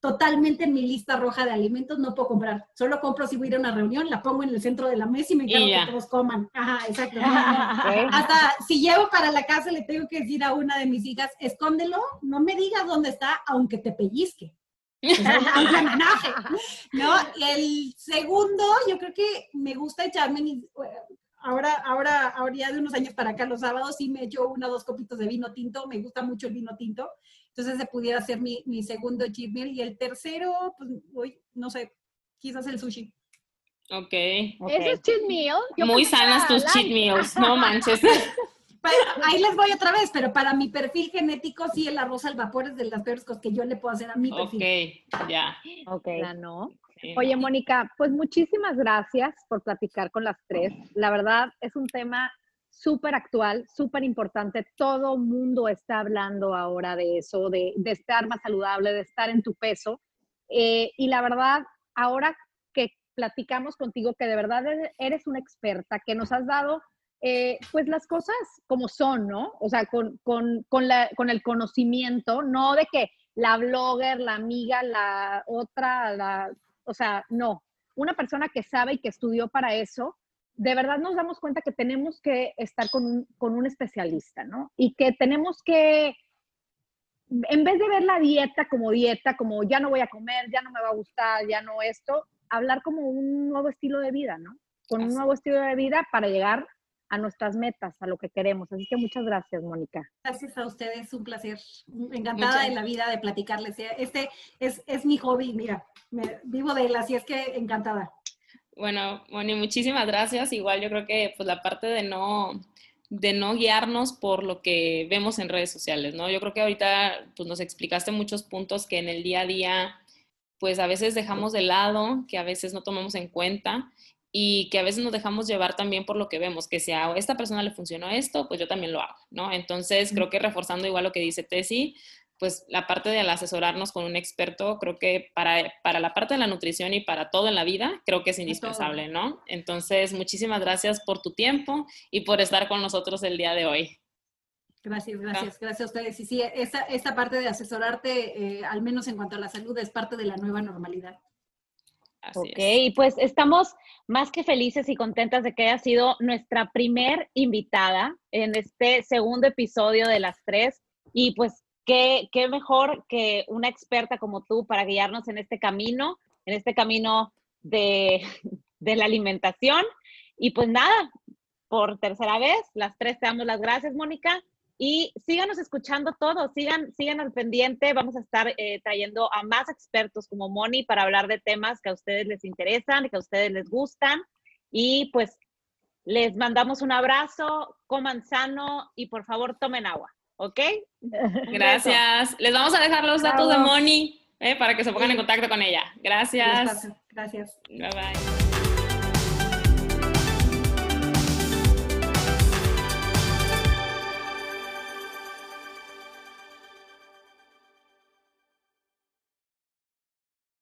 totalmente en mi lista roja de alimentos. No puedo comprar. Solo compro si voy a ir a una reunión, la pongo en el centro de la mesa y me encargo que todos coman. Ajá, exacto. Hasta si llevo para la casa, le tengo que decir a una de mis hijas, escóndelo, no me digas dónde está, aunque te pellizque. Aunque me enoje, ¿no? El segundo, yo creo que me gusta echarme mis- ahora, ahora, ahora ya de unos años para acá, los sábados sí me echo una o dos copitos de vino tinto, me gusta mucho el vino tinto, entonces se pudiera ser mi, mi segundo cheat meal. Y el tercero, pues, uy, no sé, quizás el sushi.
Ok.
Ok.
¿Eso es cheat meal? Yo
Muy sanas tus
light.
cheat meals, no manches.
Pero ahí les voy otra vez, pero para mi perfil genético, sí, el arroz al vapor es de las peores cosas que yo le puedo hacer a mi perfil.
Ok, ya.
Ok.
Ya no. Oye, Mónica, pues muchísimas gracias por platicar con las tres. La verdad es un tema súper actual, súper importante. Todo mundo está hablando ahora de eso, de, de estar más saludable, de estar en tu peso. Eh, y la verdad, ahora que platicamos contigo, que de verdad eres- eres una experta, que nos has dado eh, pues las cosas como son, ¿no? O sea, con, con, con el conocimiento, no de que la blogger, la amiga, la otra, la, o sea, no. Una persona que sabe y que estudió para eso, de verdad nos damos cuenta que tenemos que estar con un, con un especialista, ¿no? Y que tenemos que, en vez de ver la dieta como dieta, como ya no voy a comer, ya no me va a gustar, ya no esto, hablar como un nuevo estilo de vida, ¿no? Con un nuevo estilo de vida para llegar a nuestras metas, a lo que queremos. Así que muchas gracias, Mónica.
Gracias a ustedes, un placer. Encantada
Muchas-
de la vida de platicarles. Este es, es mi hobby, mira, me- vivo de él, así es que encantada.
Bueno, Moni, muchísimas gracias. Igual yo creo que pues la parte de no de no guiarnos por lo que vemos en redes sociales, ¿no? Yo creo que ahorita pues nos explicaste muchos puntos que en el día a día pues a veces dejamos de lado, que a veces no tomamos en cuenta y que a veces nos dejamos llevar también por lo que vemos, que si a esta persona le funcionó esto, pues yo también lo hago, ¿no? Entonces creo que reforzando igual lo que dice Tessy, pues la parte del asesorarnos con un experto, creo que para, para la parte de la nutrición y para todo en la vida, creo que es indispensable, ¿no? Entonces, muchísimas gracias por tu tiempo y por estar con nosotros el día de hoy.
Gracias, gracias, gracias a ustedes. Y sí, esta, esta parte de asesorarte, eh, al menos en cuanto a la salud, es parte de la nueva normalidad.
Así
Ok,
es.
pues estamos más que felices y contentas de que haya sido nuestra primer invitada en este segundo episodio de las tres. Y pues qué, mejor que una experta como tú para guiarnos en este camino, en este camino de, de la alimentación. Y pues nada, por tercera vez, las tres te damos las gracias, Mónica. Y síganos escuchando todos, sigan, sigan al pendiente. Vamos a estar eh, trayendo a más expertos como Moni para hablar de temas que a ustedes les interesan, que a ustedes les gustan. Y pues les mandamos un abrazo, coman sano y por favor tomen agua, ¿ok?
Gracias. Les vamos a dejar los datos de Moni eh, para que se pongan en contacto con ella. Gracias.
Gracias.
Bye bye.